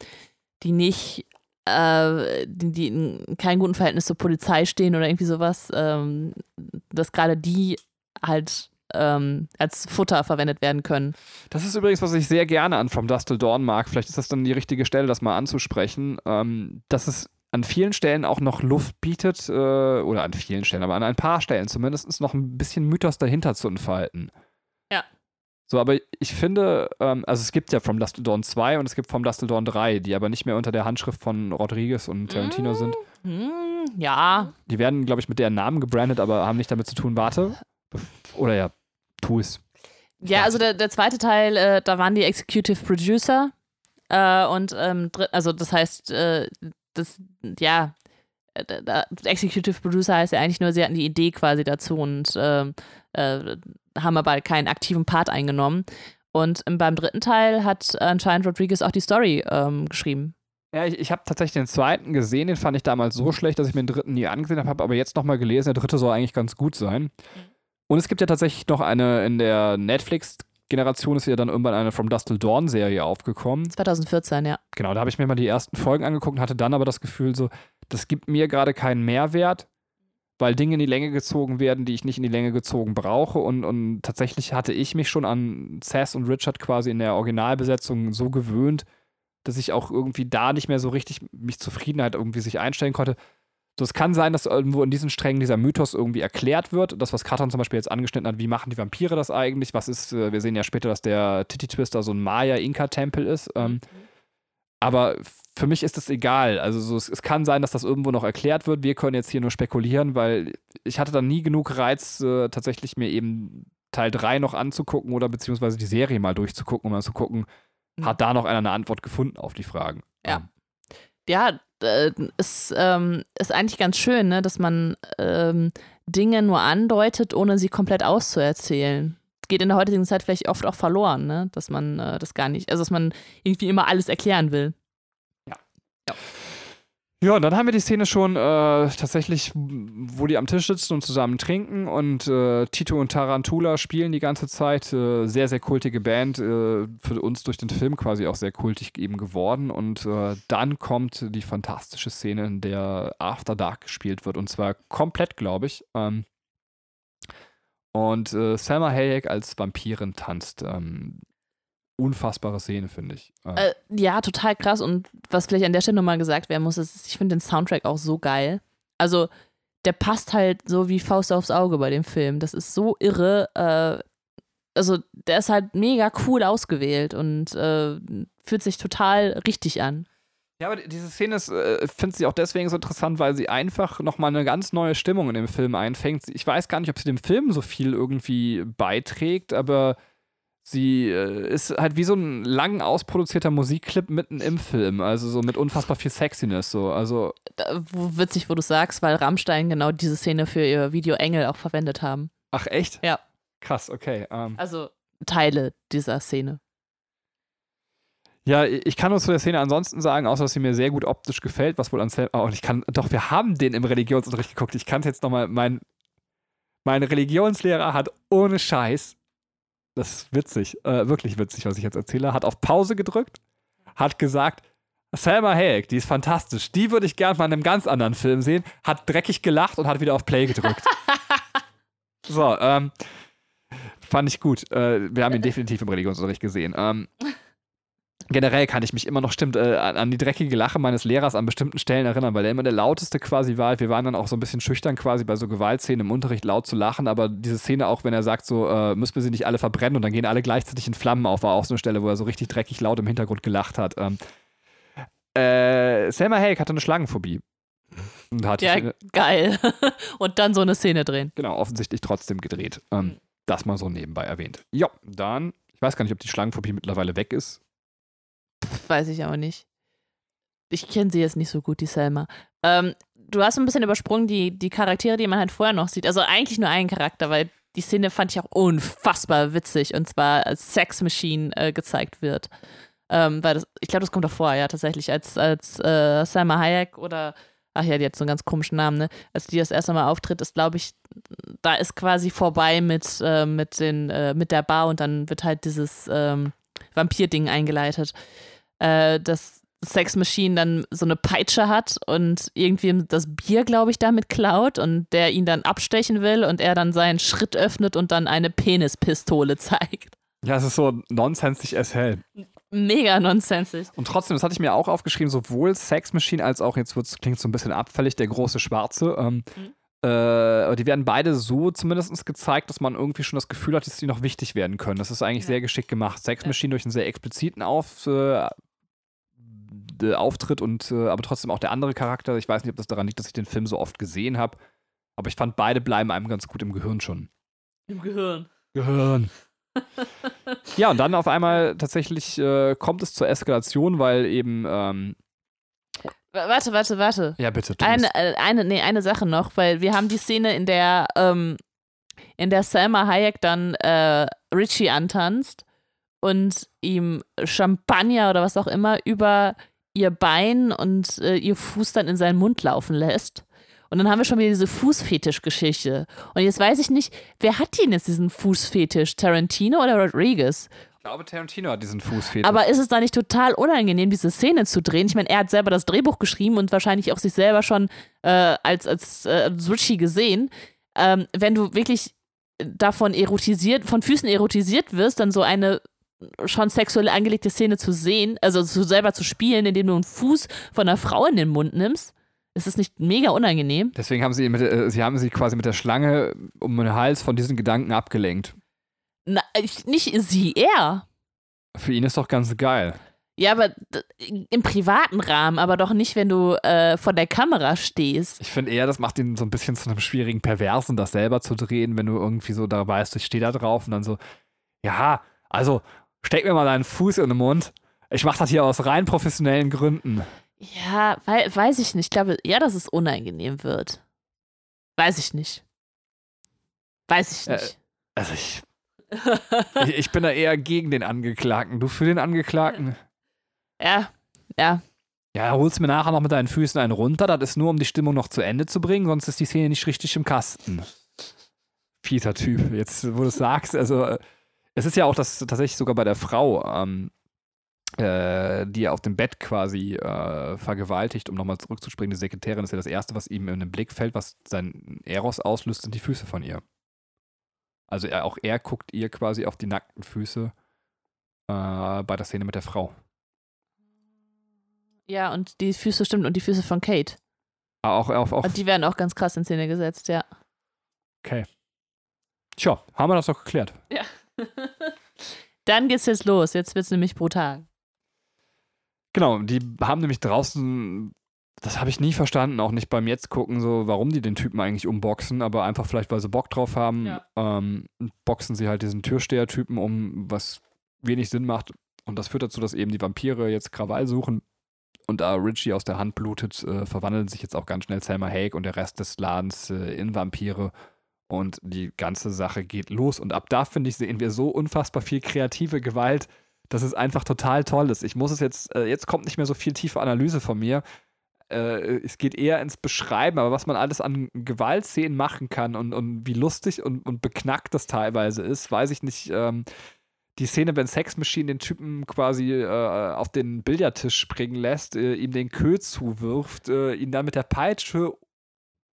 die nicht, äh, die, die in keinem guten Verhältnis zur Polizei stehen oder irgendwie sowas, ähm, dass gerade die halt ähm, als Futter verwendet werden können. Das ist übrigens, was ich sehr gerne an From Dust Till Dawn mag. Vielleicht ist das dann die richtige Stelle, das mal anzusprechen. Ähm, dass es an vielen Stellen auch noch Luft bietet, äh, oder an vielen Stellen, aber an ein paar Stellen zumindest noch ein bisschen Mythos dahinter zu entfalten. Ja. So, aber ich finde, ähm, also es gibt ja From Dust Till Dawn 2 und es gibt From Dust Till Dawn 3, die aber nicht mehr unter der Handschrift von Rodriguez und Tarantino sind. Hm, ja, Die werden, glaube ich, mit deren Namen gebrandet, aber haben nicht damit zu tun. Warte. Oder ja, tu es. Ja, also der, der zweite Teil, äh, da waren die Executive Producer. Äh, und ähm, also das heißt, äh, das, ja, äh, Executive Producer heißt ja eigentlich nur, sie hatten die Idee quasi dazu und ähm, äh, haben aber keinen aktiven Part eingenommen. Und beim dritten Teil hat anscheinend Rodriguez auch die Story ähm, geschrieben. Ja, ich, ich habe tatsächlich den zweiten gesehen, den fand ich damals so schlecht, dass ich mir den dritten nie angesehen habe, habe aber jetzt nochmal gelesen, der dritte soll eigentlich ganz gut sein. Und es gibt ja tatsächlich noch eine, in der Netflix-Generation ist ja dann irgendwann eine From Dust Till Dawn-Serie aufgekommen. 2014, ja. Genau, da habe ich mir mal die ersten Folgen angeguckt und hatte dann aber das Gefühl so, das gibt mir gerade keinen Mehrwert, weil Dinge in die Länge gezogen werden, die ich nicht in die Länge gezogen brauche. Und, und tatsächlich hatte ich mich schon an Sass und Richard quasi in der Originalbesetzung so gewöhnt, dass ich auch irgendwie da nicht mehr so richtig mich Zufriedenheit irgendwie sich einstellen konnte. So, es kann sein, dass irgendwo in diesen Strängen dieser Mythos irgendwie erklärt wird. Das, was Katan zum Beispiel jetzt angeschnitten hat, wie machen die Vampire das eigentlich? Was ist, äh, wir sehen ja später, dass der Titty Twister so ein Maya-Inka-Tempel ist. Ähm, aber für mich ist das egal. Also so, es, es kann sein, dass das irgendwo noch erklärt wird. Wir können jetzt hier nur spekulieren, weil ich hatte dann nie genug Reiz, äh, tatsächlich mir eben Teil 3 noch anzugucken oder beziehungsweise die Serie mal durchzugucken, um mal zu gucken, Mhm. hat da noch einer eine Antwort gefunden auf die Fragen. Ja. Ähm, ja, äh, es ähm, ist eigentlich ganz schön, ne, dass man ähm, Dinge nur andeutet, ohne sie komplett auszuerzählen. Geht in der heutigen Zeit vielleicht oft auch verloren, ne? dass man äh, das gar nicht, also dass man irgendwie immer alles erklären will. Ja, und dann haben wir die Szene schon äh, tatsächlich, wo die am Tisch sitzen und zusammen trinken und äh, Tito und Tarantula spielen die ganze Zeit. Äh, sehr, sehr kultige Band, äh, für uns durch den Film quasi auch sehr kultig eben geworden. Und äh, dann kommt die fantastische Szene, in der After Dark gespielt wird und zwar komplett, glaube ich. Ähm, und äh, Selma Hayek als Vampirin tanzt. Ähm, unfassbare Szene, finde ich. Äh, ja, total krass. Und was vielleicht an der Stelle nochmal gesagt werden muss, ist, ich finde den Soundtrack auch so geil. Also, der passt halt so wie Faust aufs Auge bei dem Film. Das ist so irre. Äh, also, der ist halt mega cool ausgewählt und äh, fühlt sich total richtig an. Ja, aber diese Szene ist, äh, finde ich auch deswegen so interessant, weil sie einfach nochmal eine ganz neue Stimmung in dem Film einfängt. Ich weiß gar nicht, ob sie dem Film so viel irgendwie beiträgt, aber sie äh, ist halt wie so ein lang ausproduzierter Musikclip mitten im Film. Also so mit unfassbar viel Sexiness. So. Also, Witzig, wo du sagst, weil Rammstein genau diese Szene für ihr Video Engel auch verwendet haben. ach echt? Ja. Krass, okay. Ähm, Also Teile dieser Szene. Ja, ich kann nur zu der Szene ansonsten sagen, außer dass sie mir sehr gut optisch gefällt, was wohl an Sam. Oh, und ich kann. Doch, wir haben den im Religionsunterricht geguckt. Ich kann es jetzt nochmal. Mein, mein Religionslehrer hat ohne Scheiß. Das ist witzig, äh, wirklich witzig, was ich jetzt erzähle. Hat auf Pause gedrückt, hat gesagt, Selma Hayek, die ist fantastisch. Die würde ich gern mal in einem ganz anderen Film sehen. Hat dreckig gelacht und hat wieder auf Play gedrückt. so, ähm, fand ich gut. Äh, wir haben ihn definitiv im Religionsunterricht gesehen. Ähm, generell kann ich mich immer noch, stimmt, äh, an, die dreckige Lache meines Lehrers an bestimmten Stellen erinnern, weil er immer der lauteste quasi war. Wir waren dann auch so ein bisschen schüchtern quasi bei so Gewaltszenen im Unterricht laut zu lachen, aber diese Szene auch, wenn er sagt so, äh, müssen wir sie nicht alle verbrennen und dann gehen alle gleichzeitig in Flammen auf, war auch so eine Stelle, wo er so richtig dreckig laut im Hintergrund gelacht hat. Ähm, äh, Selma Hayek hatte eine Schlangenphobie. Und hat Ja, geil. Und dann so eine Szene drehen. genau, offensichtlich trotzdem gedreht. Ähm, das mal so nebenbei erwähnt. Ja, dann, ich weiß gar nicht, ob die Schlangenphobie mittlerweile weg ist. Weiß ich aber nicht. Ich kenne sie jetzt nicht so gut, die Selma. Ähm, du hast ein bisschen übersprungen die, die Charaktere, die man halt vorher noch sieht. Also eigentlich nur einen Charakter, weil die Szene fand ich auch unfassbar witzig und zwar als Sex Machine äh, gezeigt wird. Ähm, weil das, ich glaube, das kommt davor, ja, tatsächlich, als, als äh, Selma Hayek oder, ach ja, die hat so einen ganz komischen Namen, ne? Als die das erste Mal auftritt, ist, glaube ich, da ist quasi vorbei mit, äh, mit, den, äh, mit der Bar und dann wird halt dieses ähm, Vampir-Ding eingeleitet. Äh, dass Sex Machine dann so eine Peitsche hat und irgendwie das Bier, glaube ich, damit klaut und der ihn dann abstechen will und er dann seinen Schritt öffnet und dann eine Penispistole zeigt. Ja, es ist so nonsensig as hell. Mega nonsensig. Und trotzdem, das hatte ich mir auch aufgeschrieben, sowohl Sex Machine als auch, jetzt klingt so ein bisschen abfällig, der große Schwarze. Ähm, Mhm. äh, die werden beide so zumindest gezeigt, dass man irgendwie schon das Gefühl hat, dass die noch wichtig werden können. Das ist eigentlich Ja. sehr geschickt gemacht. Sex Ja. Machine durch einen sehr expliziten Auf, äh, äh, Auftritt und äh, aber trotzdem auch der andere Charakter. Ich weiß nicht, ob das daran liegt, dass ich den Film so oft gesehen habe. Aber ich fand, beide bleiben einem ganz gut im Gehirn schon. Im Gehirn. Gehirn. ja, und dann auf einmal tatsächlich äh, kommt es zur Eskalation, weil eben. Ähm, Warte, warte, warte. ja, bitte. tu Eine, äh, eine, nee, eine Sache noch, weil wir haben die Szene, in der, ähm, in der Selma Hayek dann äh, Richie antanzt und ihm Champagner oder was auch immer über ihr Bein und äh, ihr Fuß dann in seinen Mund laufen lässt. Und dann haben wir schon wieder diese Fußfetisch-Geschichte. Und jetzt weiß ich nicht, wer hat denn jetzt diesen Fußfetisch? Tarantino oder Rodriguez? Ich glaube, Tarantino hat diesen Fußfetisch. Aber ist es da nicht total unangenehm, diese Szene zu drehen? Ich meine, er hat selber das Drehbuch geschrieben und wahrscheinlich auch sich selber schon äh, als, als, äh, Richie gesehen. Ähm, wenn du wirklich davon erotisiert, von Füßen erotisiert wirst, dann so eine schon sexuell angelegte Szene zu sehen, also zu selber zu spielen, indem du einen Fuß von einer Frau in den Mund nimmst, ist es nicht mega unangenehm? Deswegen haben sie, mit, äh, sie haben sie quasi mit der Schlange um den Hals von diesen Gedanken abgelenkt. Na, ich, nicht sie, er. Für ihn ist doch ganz geil. Ja, aber im privaten Rahmen, aber doch nicht, wenn du äh, vor der Kamera stehst. Ich finde eher, das macht ihn so ein bisschen zu einem schwierigen Perversen, das selber zu drehen, wenn du irgendwie so da weißt, ich stehe da drauf und dann so, ja, also steck mir mal deinen Fuß in den Mund. Ich mache das hier aus rein professionellen Gründen. Ja, wei weiß ich nicht. Ich glaube, ja, dass es unangenehm wird. Weiß ich nicht. Weiß ich Äh, nicht. Also ich, ich, ich bin da eher gegen den Angeklagten. Du für den Angeklagten? ja, ja. Ja, holst mir nachher noch mit deinen Füßen einen runter. Das ist nur, um die Stimmung noch zu Ende zu bringen, sonst ist die Szene nicht richtig im Kasten. Fieser Typ. Jetzt, wo du es sagst, also äh, es ist ja auch das tatsächlich sogar bei der Frau, ähm, äh, die er auf dem Bett quasi äh, vergewaltigt, um nochmal zurückzuspringen. Die Sekretärin ist ja das Erste, was ihm in den Blick fällt, was sein Eros auslöst, sind die Füße von ihr. Also er, auch er guckt ihr quasi auf die nackten Füße äh, bei der Szene mit der Frau. Ja, und die Füße stimmt und die Füße von Kate. Ah, Auch, auch, auch Und die werden auch ganz krass in Szene gesetzt, ja. Tja, haben wir das doch geklärt. Dann geht's jetzt los. Jetzt wird's nämlich brutal. Genau, die haben nämlich draußen, das habe ich nie verstanden, auch nicht beim Jetzt gucken, so warum die den Typen eigentlich umboxen, aber einfach vielleicht, weil sie Bock drauf haben, Ja. ähm, boxen sie halt diesen Türsteher-Typen um, was wenig Sinn macht. Und das führt dazu, dass eben die Vampire jetzt Krawall suchen. Und da Richie aus der Hand blutet, äh, verwandeln sich jetzt auch ganz schnell Selma Hayek und der Rest des Ladens äh, in Vampire. Und die ganze Sache geht los. Und ab da, finde ich, sehen wir so unfassbar viel kreative Gewalt, dass es einfach total toll ist. Ich muss es jetzt, äh, jetzt kommt nicht mehr so viel tiefe Analyse von mir. Äh, es geht eher ins Beschreiben, aber was man alles an Gewaltszenen machen kann und, und wie lustig und, und beknackt das teilweise ist, weiß ich nicht. Ähm, die Szene, wenn Sex Machine den Typen quasi äh, auf den Billardtisch springen lässt, äh, ihm den Kö zuwirft, äh, ihn dann mit der Peitsche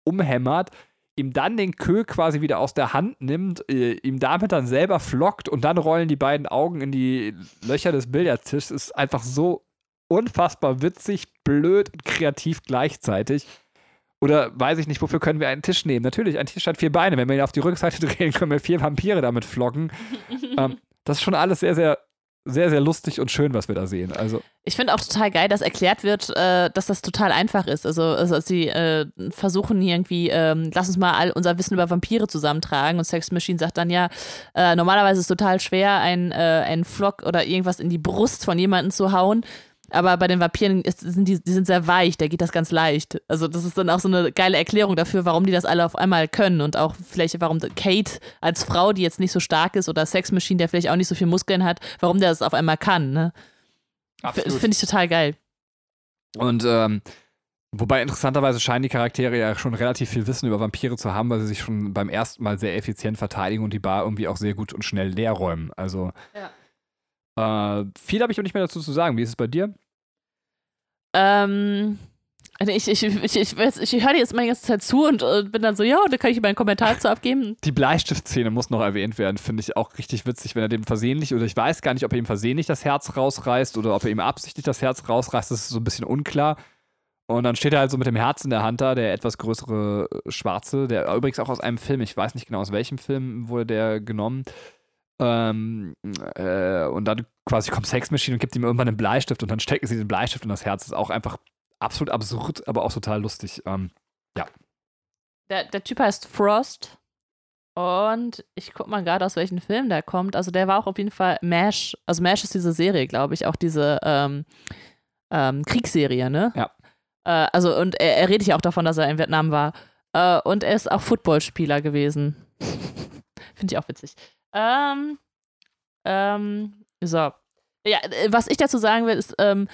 umhämmert, ihm dann den Kö quasi wieder aus der Hand nimmt, äh, ihm damit dann selber flockt und dann rollen die beiden Augen in die Löcher des Billardtisches, ist einfach so unfassbar witzig, blöd und kreativ gleichzeitig. Oder weiß ich nicht, wofür können wir einen Tisch nehmen? Natürlich, ein Tisch hat vier Beine. Wenn wir ihn auf die Rückseite drehen, können wir vier Vampire damit flocken. ähm, das ist schon alles sehr, sehr sehr, sehr lustig und schön, was wir da sehen. Also ich finde auch total geil, dass erklärt wird, äh, dass das total einfach ist. Also, also sie äh, versuchen irgendwie, ähm, lass uns mal all unser Wissen über Vampire zusammentragen und Sex Machine sagt dann ja, äh, normalerweise ist es total schwer, ein, äh, ein Flock oder irgendwas in die Brust von jemandem zu hauen. Aber bei den Vampiren ist, sind die, die sind sehr weich, da geht das ganz leicht. Also das ist dann auch so eine geile Erklärung dafür, warum die das alle auf einmal können und auch vielleicht warum Kate als Frau, die jetzt nicht so stark ist oder Sex Machine, der vielleicht auch nicht so viel Muskeln hat, warum der das auf einmal kann. Ne? Finde ich total geil. Und ähm, wobei interessanterweise scheinen die Charaktere ja schon relativ viel Wissen über Vampire zu haben, weil sie sich schon beim ersten Mal sehr effizient verteidigen und die Bar irgendwie auch sehr gut und schnell leer räumen. Also ja. Äh, viel habe ich auch nicht mehr dazu zu sagen. Wie ist es bei dir? Ähm, also ich, ich, ich, ich, ich höre dir jetzt mal die ganze Zeit zu und äh, bin dann so, ja, da kann ich meinen Kommentar zu abgeben. Die Bleistiftszene muss noch erwähnt werden, finde ich auch richtig witzig, wenn er dem versehentlich, oder ich weiß gar nicht, ob er ihm versehentlich das Herz rausreißt oder ob er ihm absichtlich das Herz rausreißt, das ist so ein bisschen unklar. Und dann steht er halt so mit dem Herz in der Hand da, der etwas größere äh, Schwarze, der übrigens auch aus einem Film, ich weiß nicht genau aus welchem Film wurde der genommen, ähm, äh, und dann quasi kommt Sex Machine und gibt ihm irgendwann einen Bleistift und dann stecken sie den Bleistift in das Herz. Das ist auch einfach absolut absurd, aber auch total lustig. Ähm, ja. Der, der Typ heißt Frost. Und ich guck mal gerade, aus welchem Film der kommt. Also der war auch auf jeden Fall MASH. Also MASH ist diese Serie, glaube ich, auch diese ähm, ähm, Kriegsserie, ne? Ja. Äh, also und er, er redet ja auch davon, dass er in Vietnam war. Äh, und er ist auch Footballspieler gewesen. Finde ich auch witzig. Ähm, ähm, so. Ja, äh, was ich dazu sagen will, ist, ähm,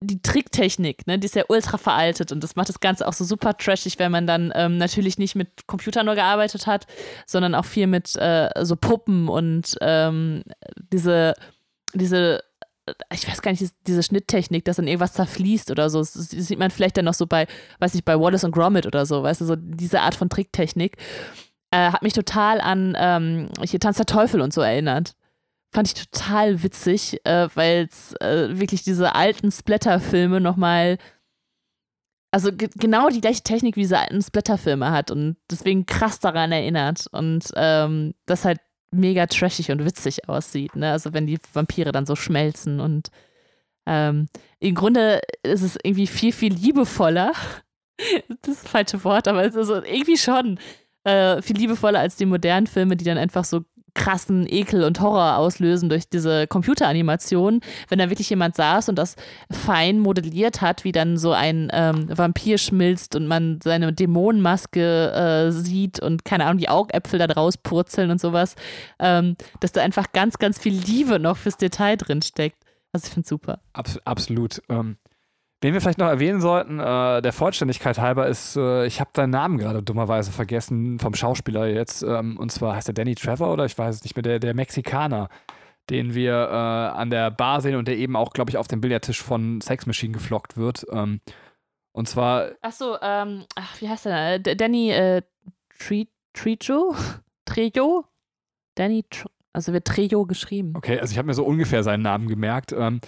die Tricktechnik, ne, die ist ja ultra veraltet und das macht das Ganze auch so super trashig, wenn man dann ähm, natürlich nicht mit Computern nur gearbeitet hat, sondern auch viel mit äh, so Puppen und ähm, diese, diese, ich weiß gar nicht, diese Schnitttechnik, dass dann irgendwas zerfließt oder so. Das sieht man vielleicht dann noch so bei, weiß nicht, bei Wallace und Gromit oder so, weißt du, so diese Art von Tricktechnik äh, hat mich total an ähm, hier Tanz der Teufel und so erinnert. Fand ich total witzig, äh, weil es äh, wirklich diese alten Splatter-Filme nochmal, also genau die gleiche Technik wie diese alten Splatter-Filme hat und deswegen krass daran erinnert und ähm, das halt mega trashig und witzig aussieht, ne? Also wenn die Vampire dann so schmelzen und ähm, im Grunde ist es irgendwie viel, viel liebevoller. das ist das falsche Wort, aber es ist irgendwie schon äh, viel liebevoller als die modernen Filme, die dann einfach so krassen Ekel und Horror auslösen durch diese Computeranimation, wenn da wirklich jemand saß und das fein modelliert hat, wie dann so ein ähm, Vampir schmilzt und man seine Dämonenmaske äh, sieht und keine Ahnung, die Augäpfel da draus purzeln und sowas, ähm, dass da einfach ganz, ganz viel Liebe noch fürs Detail drin steckt. Also ich finde super. Abs absolut. Ähm, Wen wir vielleicht noch erwähnen sollten, äh, der Vollständigkeit halber, ist, äh, ich habe seinen Namen gerade dummerweise vergessen vom Schauspieler jetzt. Ähm, und zwar heißt er Danny Trevor oder ich weiß es nicht mehr, der, der Mexikaner, den wir äh, an der Bar sehen und der eben auch, glaube ich, auf dem Billardtisch von Sex Machine geflockt wird. Ähm, und zwar. Achso, ähm, ach, wie heißt der? D Danny äh, Trejo? Trejo? Danny, Tr also wird Trejo geschrieben. Okay, also ich habe mir so ungefähr seinen Namen gemerkt. Ähm,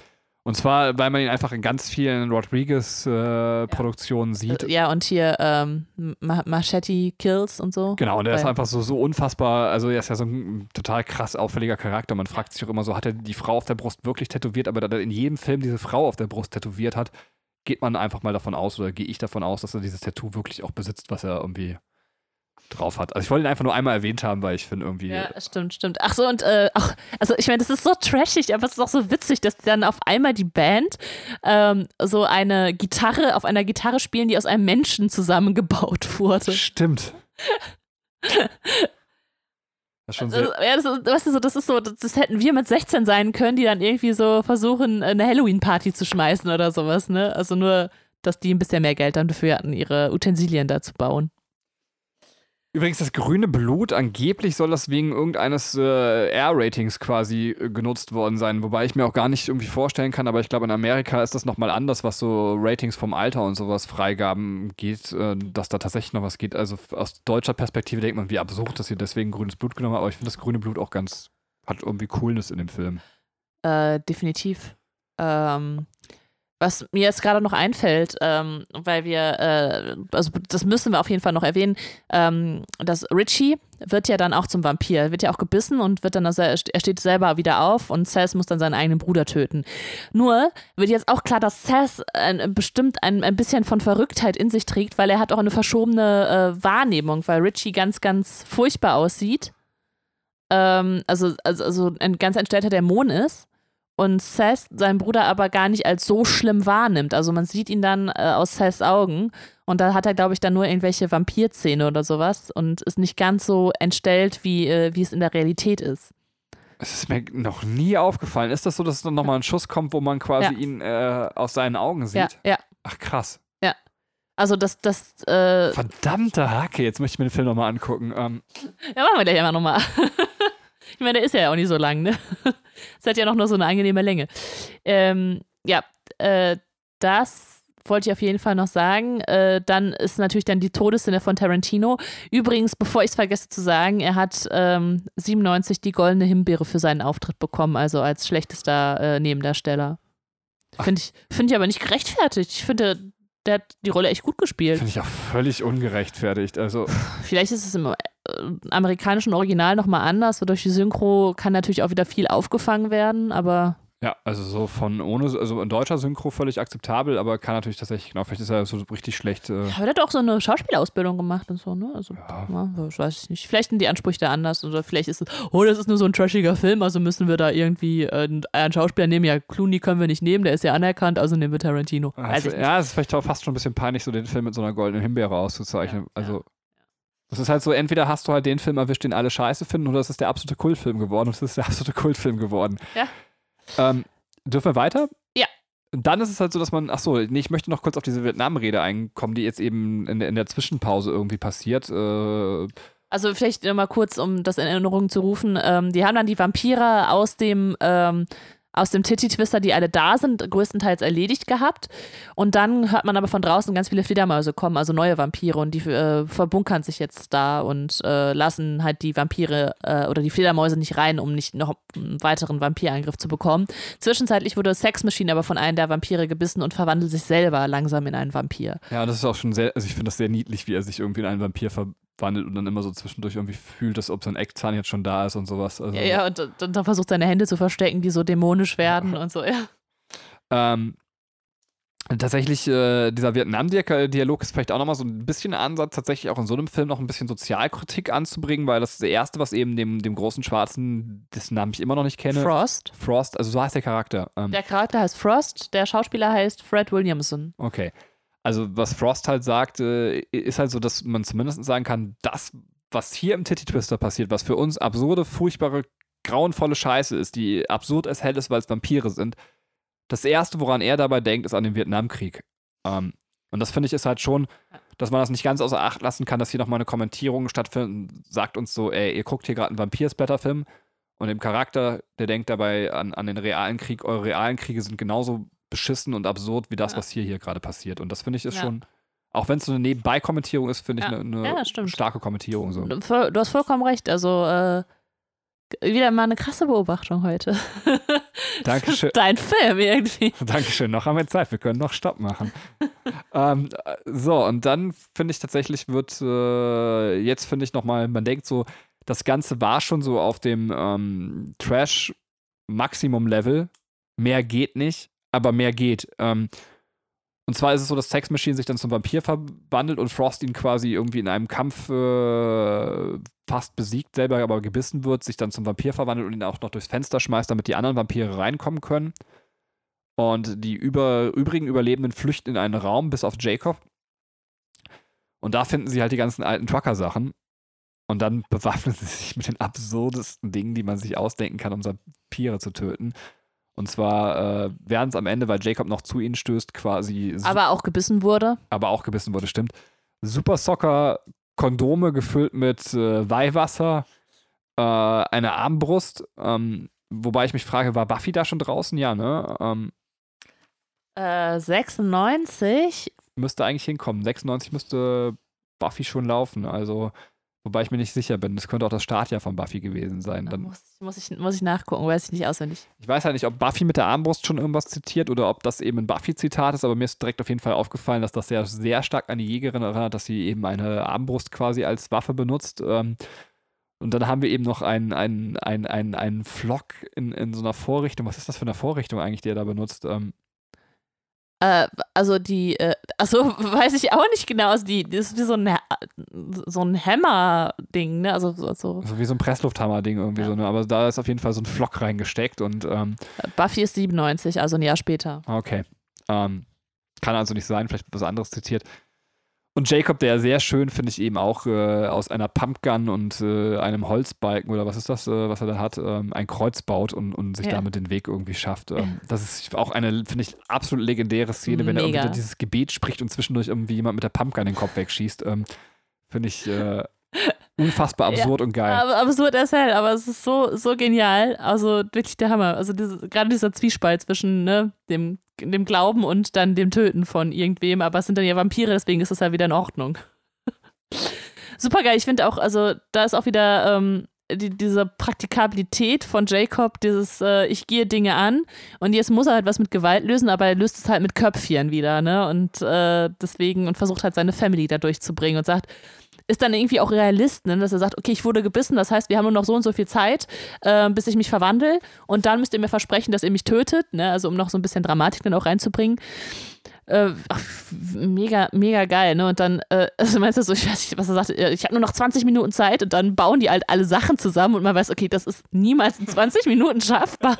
und zwar, weil man ihn einfach in ganz vielen Rodriguez-Produktionen äh, ja. sieht. Ja, und hier ähm, Machete Kills und so. Genau, und er ist einfach so, so unfassbar, also er ist ja so ein total krass auffälliger Charakter. Man fragt sich auch immer so, hat er die Frau auf der Brust wirklich tätowiert? Aber da er in jedem Film diese Frau auf der Brust tätowiert hat, geht man einfach mal davon aus, oder gehe ich davon aus, dass er dieses Tattoo wirklich auch besitzt, was er irgendwie drauf hat. Also ich wollte ihn einfach nur einmal erwähnt haben, weil ich finde irgendwie. Ja, stimmt, stimmt. Ach so, und äh, auch, also ich meine, das ist so trashig, aber es ist auch so witzig, dass dann auf einmal die Band ähm, so eine Gitarre auf einer Gitarre spielen, die aus einem Menschen zusammengebaut wurde. Stimmt. Das ist schon sehr also, ja, das ist, weißt du, so, das ist so, das hätten wir mit 16 sein können, die dann irgendwie so versuchen, eine Halloween-Party zu schmeißen oder sowas, ne? Also nur, dass die ein bisschen mehr Geld dann dafür hatten, ihre Utensilien da zu bauen. Übrigens, das grüne Blut, angeblich soll das wegen irgendeines äh, R-Ratings quasi äh, genutzt worden sein. Wobei ich mir auch gar nicht irgendwie vorstellen kann, aber ich glaube, in Amerika ist das nochmal anders, was so Ratings vom Alter und sowas Freigaben geht, äh, dass da tatsächlich noch was geht. Also aus deutscher Perspektive denkt man, wie absurd, dass sie deswegen grünes Blut genommen haben. Aber ich finde das grüne Blut auch ganz, hat irgendwie Coolness in dem Film. Äh, definitiv. Ähm, was mir jetzt gerade noch einfällt, ähm, weil wir, äh, also das müssen wir auf jeden Fall noch erwähnen, ähm, dass Richie wird ja dann auch zum Vampir, wird ja auch gebissen und wird dann, also er steht selber wieder auf und Seth muss dann seinen eigenen Bruder töten. Nur wird jetzt auch klar, dass Seth ein, bestimmt ein, ein bisschen von Verrücktheit in sich trägt, weil er hat auch eine verschobene äh, Wahrnehmung, weil Richie ganz, ganz furchtbar aussieht. Ähm, also, also, also ein ganz entstellter Dämon ist und Seth seinen Bruder aber gar nicht als so schlimm wahrnimmt. Also man sieht ihn dann äh, aus Seths Augen und da hat er, glaube ich, dann nur irgendwelche Vampirzähne oder sowas und ist nicht ganz so entstellt, wie, äh, wie es in der Realität ist. Es ist mir noch nie aufgefallen. Ist das so, dass dann nochmal ein Schuss kommt, wo man quasi ja. ihn äh, aus seinen Augen sieht? Ja, ja. Ach krass. Ja. Also das, das, äh Verdammte Hacke, jetzt möchte ich mir den Film nochmal angucken. Ähm. Ja, machen wir gleich einfach nochmal. ich meine, der ist ja auch nicht so lang, ne? Es hat ja noch nur so eine angenehme Länge. Ähm, ja, äh, das wollte ich auf jeden Fall noch sagen. Äh, dann ist natürlich dann die Todesszene von Tarantino. Übrigens, bevor ich es vergesse zu sagen, er hat ähm, 97 die goldene Himbeere für seinen Auftritt bekommen, also als schlechtester äh, Nebendarsteller. Finde ich, find ich aber nicht gerechtfertigt. Ich finde, der hat die Rolle echt gut gespielt. Finde ich auch völlig ungerechtfertigt. Also. Vielleicht ist es im amerikanischen Original nochmal anders. Durch die Synchro kann natürlich auch wieder viel aufgefangen werden, aber ja, also so von ohne, also in deutscher Synchro völlig akzeptabel, aber kann natürlich tatsächlich, genau, vielleicht ist er so richtig schlecht. Äh aber der hat auch so eine Schauspielausbildung gemacht und so, ne? Also, ja. ja das weiß ich nicht. Vielleicht sind die Ansprüche da anders oder vielleicht ist es, oh, das ist nur so ein trashiger Film, also müssen wir da irgendwie äh, einen Schauspieler nehmen. Ja, Clooney können wir nicht nehmen, der ist ja anerkannt, also nehmen wir Tarantino. Also, ja, es ist vielleicht auch fast schon ein bisschen peinlich, so den Film mit so einer goldenen Himbeere auszuzeichnen. Ja, also. Ja. Es ist halt so, entweder hast du halt den Film erwischt, den alle scheiße finden, oder es ist der absolute Kultfilm geworden und es ist der absolute Kultfilm geworden. Ja. Ähm, Dürfen wir weiter? Ja. Dann ist es halt so, dass man, ach so, nee, ich möchte noch kurz auf diese Vietnam-Rede einkommen, die jetzt eben in, in der Zwischenpause irgendwie passiert. Äh, also vielleicht mal kurz, um das in Erinnerung zu rufen. Ähm, die haben dann die Vampire aus dem ähm, aus dem Titty-Twister, die alle da sind, größtenteils erledigt gehabt. Und dann hört man aber von draußen ganz viele Fledermäuse kommen, also neue Vampire. Und die äh, verbunkern sich jetzt da und äh, lassen halt die Vampire äh, oder die Fledermäuse nicht rein, um nicht noch einen weiteren Vampirangriff zu bekommen. Zwischenzeitlich wurde Sex Machine aber von einem der Vampire gebissen und verwandelt sich selber langsam in einen Vampir. Ja, das ist auch schon sehr, also ich finde das sehr niedlich, wie er sich irgendwie in einen Vampir ver wandelt und dann immer so zwischendurch irgendwie fühlt, dass ob sein Eckzahn jetzt schon da ist und sowas. Also, ja, ja, und, und dann versucht seine Hände zu verstecken, die so dämonisch werden ja. und so, ja. Ähm, tatsächlich, äh, dieser Vietnam-Dialog ist vielleicht auch nochmal so ein bisschen Ansatz, tatsächlich auch in so einem Film noch ein bisschen Sozialkritik anzubringen, weil das ist das Erste, was eben dem, dem großen Schwarzen, dessen Namen ich immer noch nicht kenne. Frost. Frost, also so heißt der Charakter. Ähm, der Charakter heißt Frost, der Schauspieler heißt Fred Williamson. Okay also was Frost halt sagt, ist halt so, dass man zumindest sagen kann, das, was hier im Titty Twister passiert, was für uns absurde, furchtbare, grauenvolle Scheiße ist, die absurd as hell ist, weil es Vampire sind, das Erste, woran er dabei denkt, ist an den Vietnamkrieg. Ähm, und das finde ich ist halt schon, dass man das nicht ganz außer Acht lassen kann, dass hier nochmal eine Kommentierung stattfindet und sagt uns so, ey, ihr guckt hier gerade einen Vampir-Splatter-Film und dem Charakter, der denkt dabei an, an den realen Krieg, eure realen Kriege sind genauso beschissen und absurd wie das, ja. was hier, hier gerade passiert. Und das finde ich ist ja. schon, auch wenn es so eine Nebenbei-Kommentierung ist, finde ich eine, eine starke Kommentierung. So. Du, du hast vollkommen recht. Also äh, wieder mal eine krasse Beobachtung heute. Dankeschön. dein Film irgendwie. Dankeschön. Noch haben wir Zeit. Wir können noch Stopp machen. ähm, so, und dann finde ich tatsächlich wird, äh, jetzt finde ich nochmal, man denkt so, das Ganze war schon so auf dem ähm, Trash-Maximum-Level. Mehr geht nicht aber mehr geht. Ähm, und zwar ist es so, dass Sex Machine sich dann zum Vampir verwandelt und Frost ihn quasi irgendwie in einem Kampf äh, fast besiegt, selber aber gebissen wird, sich dann zum Vampir verwandelt und ihn auch noch durchs Fenster schmeißt, damit die anderen Vampire reinkommen können. Und die über, übrigen Überlebenden flüchten in einen Raum, bis auf Jacob. Und da finden sie halt die ganzen alten Trucker-Sachen. Und dann bewaffnen sie sich mit den absurdesten Dingen, die man sich ausdenken kann, um Vampire zu töten. Und zwar äh, werden es am Ende, weil Jacob noch zu ihnen stößt, quasi. Aber auch gebissen wurde. Aber auch gebissen wurde, stimmt. Super Soccer Kondome gefüllt mit äh, Weihwasser, äh, eine Armbrust. Ähm, wobei ich mich frage, war Buffy da schon draußen? Ja, ne? Ähm, Äh, 96? müsste eigentlich hinkommen. 96 müsste Buffy schon laufen. Also, wobei ich mir nicht sicher bin. Das könnte auch das Startjahr von Buffy gewesen sein. Da Dann, muss, muss, ich, muss ich nachgucken, weiß ich nicht auswendig. ich weiß halt nicht, ob Buffy mit der Armbrust schon irgendwas zitiert oder ob das eben ein Buffy-Zitat ist, aber mir ist direkt auf jeden Fall aufgefallen, dass das sehr, sehr stark an die Jägerin erinnert, dass sie eben eine Armbrust quasi als Waffe benutzt. Ähm, und dann haben wir eben noch einen, einen, einen, einen, einen Flock in, in so einer Vorrichtung. Was ist das für eine Vorrichtung eigentlich, die er da benutzt? Ähm, Äh, also die, äh, also weiß ich auch nicht genau. Also die, das ist wie so ein, so ein Hammer-Ding, ne? Also so, so. so wie so ein Presslufthammer-Ding irgendwie Ja. so, ne? Aber da ist auf jeden Fall so ein Flock reingesteckt und ähm, Buffy ist 97, also ein Jahr später. Okay. Ähm, kann also nicht sein, vielleicht wird was anderes zitiert. Und Jacob, der sehr schön, finde ich eben auch äh, aus einer Pumpgun und äh, einem Holzbalken oder was ist das, äh, was er da hat, ähm, ein Kreuz baut und, und sich Ja. damit den Weg irgendwie schafft. Ähm, das ist auch eine, finde ich, absolut legendäre Szene, wenn er irgendwie dieses Gebet spricht und zwischendurch irgendwie jemand mit der Pumpgun den Kopf wegschießt. Ähm, finde ich unfassbar Ja, absurd und geil. Aber absurd erzählt, aber es ist so, so genial. Also wirklich der Hammer. Also diese, gerade dieser Zwiespalt zwischen ne, dem, dem Glauben und dann dem Töten von irgendwem. Aber es sind dann ja Vampire, deswegen ist das ja wieder in Ordnung. Super geil. Ich finde auch, also da ist auch wieder ähm, die, diese Praktikabilität von Jacob, dieses äh, ich gehe Dinge an und jetzt muss er halt was mit Gewalt lösen, aber er löst es halt mit Köpfchen wieder, ne? Und äh, deswegen und versucht halt seine Family da durchzubringen und sagt, ist dann irgendwie auch Realist, ne? dass er sagt, okay, ich wurde gebissen, das heißt, wir haben nur noch so und so viel Zeit, äh, bis ich mich verwandle und dann müsst ihr mir versprechen, dass ihr mich tötet, ne? also um noch so ein bisschen Dramatik dann auch reinzubringen. Äh, ach, mega, mega geil, ne? Und dann, äh, also meinst du so, ich weiß nicht, was er sagt, äh, ich habe nur noch 20 Minuten Zeit und dann bauen die halt alle Sachen zusammen und man weiß, okay, das ist niemals in 20 Minuten schaffbar.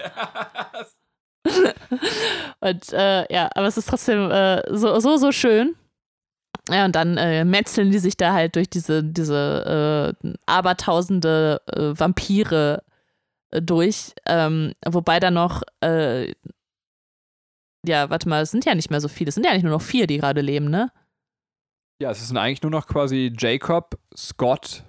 und äh, ja, aber es ist trotzdem äh, so, so, so schön. Ja, und dann äh, metzeln die sich da halt durch diese, diese äh, abertausende äh, Vampire äh, durch. Ähm, wobei da noch, äh, ja, warte mal, es sind ja nicht mehr so viele, es sind ja nicht nur noch vier, die gerade leben, ne? ja, es sind eigentlich nur noch quasi Jacob, Scott,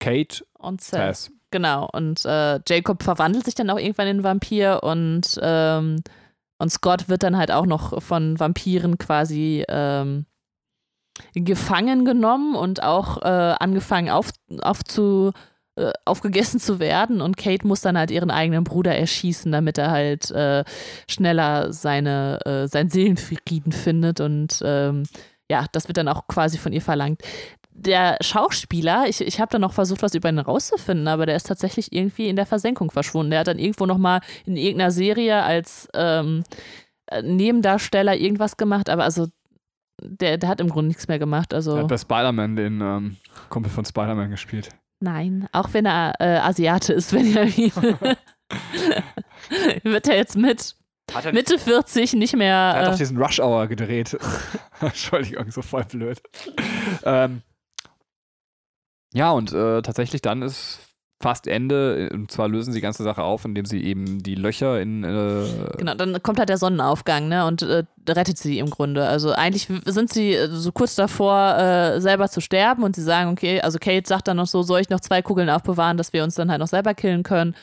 Kate, Und Seth. Genau. Und äh, Jacob verwandelt sich dann auch irgendwann in einen Vampir und, ähm, und Scott wird dann halt auch noch von Vampiren quasi ähm, gefangen genommen und auch äh, angefangen auf, aufzu, äh, aufgegessen zu werden. Und Kate muss dann halt ihren eigenen Bruder erschießen, damit er halt äh, schneller seine, äh, seinen Seelenfrieden findet. Und ähm, ja, das wird dann auch quasi von ihr verlangt der Schauspieler, ich, ich habe dann noch versucht, was über ihn rauszufinden, aber der ist tatsächlich irgendwie in der Versenkung verschwunden. Der hat dann irgendwo nochmal in irgendeiner Serie als ähm, äh, Nebendarsteller irgendwas gemacht, aber also der, der hat im Grunde nichts mehr gemacht. Also Er hat bei Spider-Man den ähm, Kumpel von Spider-Man gespielt. nein, auch wenn er äh, Asiate ist, wenn er wird er jetzt mit Hat er Mitte 40 nicht Er mehr. hat doch Äh, diesen Rush Hour gedreht. Entschuldigung, so voll blöd. ähm, ja, und äh, tatsächlich dann ist fast Ende. Und zwar lösen sie die ganze Sache auf, indem sie eben die Löcher in. Äh, Genau, dann kommt halt der Sonnenaufgang, ne, und äh, rettet sie im Grunde. Also eigentlich sind sie äh, so kurz davor, äh, selber zu sterben und sie sagen, okay, also Kate sagt dann noch so, soll ich noch zwei Kugeln aufbewahren, dass wir uns dann halt noch selber killen können.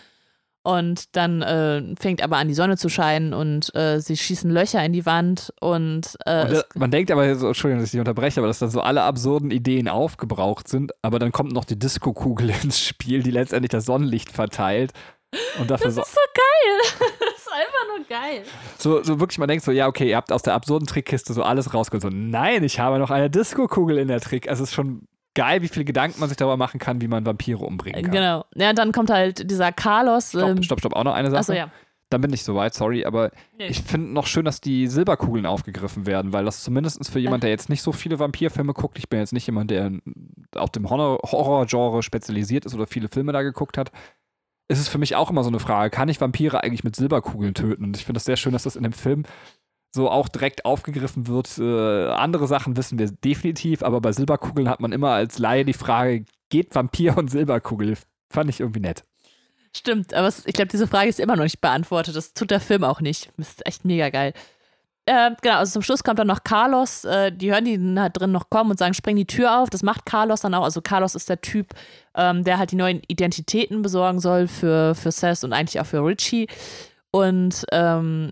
Und dann äh, fängt aber an, die Sonne zu scheinen und äh, sie schießen Löcher in die Wand und, äh, und, äh, man denkt aber, so, Entschuldigung, dass ich unterbreche, aber dass dann so alle absurden Ideen aufgebraucht sind. Aber dann kommt noch die Disco-Kugel ins Spiel, die letztendlich das Sonnenlicht verteilt. Und dafür das ist so geil. das ist einfach nur geil. so, so wirklich, man denkt so, ja, okay, ihr habt aus der absurden Trickkiste so alles rausgeholt. So, nein, ich habe noch eine Disco-Kugel in der Trick. Also es ist schon geil, wie viele Gedanken man sich darüber machen kann, wie man Vampire umbringen kann. Genau. Ja, dann kommt halt dieser Carlos. Stopp, ähm, stopp, stopp, auch noch eine Sache. Achso, ja. Dann bin ich soweit, sorry, aber Nee. ich finde noch schön, dass die Silberkugeln aufgegriffen werden, weil das zumindest für jemand, der jetzt nicht so viele Vampirfilme guckt, ich bin jetzt nicht jemand, der auf dem Horror- Horror-Genre spezialisiert ist oder viele Filme da geguckt hat, ist es für mich auch immer so eine Frage, kann ich Vampire eigentlich mit Silberkugeln töten? Und ich finde das sehr schön, dass das in dem Film so auch direkt aufgegriffen wird. Äh, andere Sachen wissen wir definitiv, aber bei Silberkugeln hat man immer als Laie die Frage, geht Vampir und Silberkugel? Fand ich irgendwie nett. Stimmt, aber ich glaube, diese Frage ist immer noch nicht beantwortet. Das tut der Film auch nicht. Das ist echt mega geil. äh, genau, also zum Schluss kommt dann noch Carlos, äh, die hören die da drin noch kommen und sagen, spring die Tür auf. Das macht Carlos dann auch. Also Carlos ist der Typ, ähm, der halt die neuen Identitäten besorgen soll für, für Seth und eigentlich auch für Richie. Und ähm,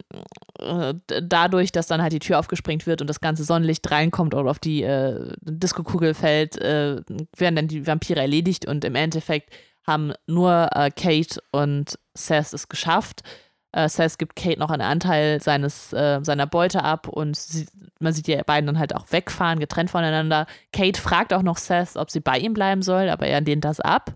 äh, dadurch, dass dann halt die Tür aufgesprengt wird und das ganze Sonnenlicht reinkommt oder auf die äh, Disco-Kugel fällt, äh, werden dann die Vampire erledigt und im Endeffekt haben nur äh, Kate und Seth es geschafft. Äh, Seth gibt Kate noch einen Anteil seines, äh, seiner Beute ab und sie, man sieht die beiden dann halt auch wegfahren, getrennt voneinander. Kate fragt auch noch Seth, ob sie bei ihm bleiben soll, aber er lehnt das ab.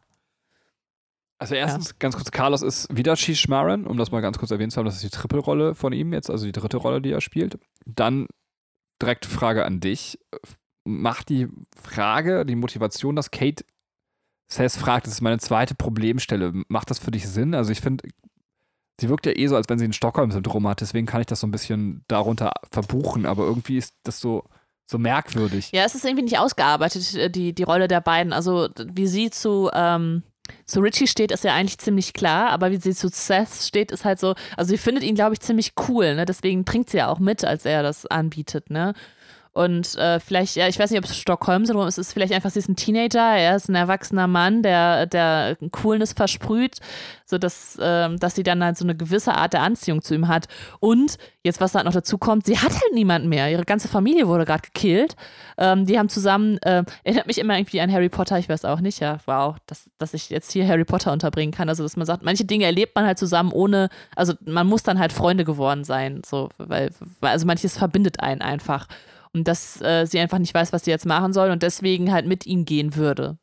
Also erstens, ja. ganz kurz, Carlos ist wieder Shish Marin, um das mal ganz kurz erwähnt zu haben, das ist die Trippelrolle von ihm jetzt, also die dritte Rolle, die er spielt. Dann direkt Frage an dich. Macht die Frage, die Motivation, dass Kate Seth fragt, das ist meine zweite Problemstelle, macht das für dich Sinn? Also ich finde, sie wirkt ja eh so, als wenn sie ein Stockholm-Syndrom hat, deswegen kann ich das so ein bisschen darunter verbuchen, aber irgendwie ist das so so merkwürdig. Ja, es ist irgendwie nicht ausgearbeitet, die, die Rolle der beiden. Also, wie sie zu, ähm, zu Richie steht, ist ja eigentlich ziemlich klar, aber wie sie zu Seth steht, ist halt so, also sie findet ihn, glaube ich, ziemlich cool, ne? Deswegen trinkt sie ja auch mit, als er das anbietet, ne? Und äh, vielleicht, ja, ich weiß nicht, ob es Stockholm-Syndrom ist, es ist vielleicht einfach, sie ist ein Teenager, er ist ein erwachsener Mann, der, der Coolness versprüht, sodass äh, dass sie dann halt so eine gewisse Art der Anziehung zu ihm hat. Und jetzt, was da halt noch dazu kommt, sie hat halt niemanden mehr. Ihre ganze Familie wurde gerade gekillt. Ähm, die haben zusammen, äh, erinnert mich immer irgendwie an Harry Potter, ich weiß auch nicht, ja, wow, dass, dass ich jetzt hier Harry Potter unterbringen kann. Also, dass man sagt, manche Dinge erlebt man halt zusammen ohne, also man muss dann halt Freunde geworden sein, so, weil also manches verbindet einen einfach und dass äh, sie einfach nicht weiß, was sie jetzt machen soll und deswegen halt mit ihm gehen würde.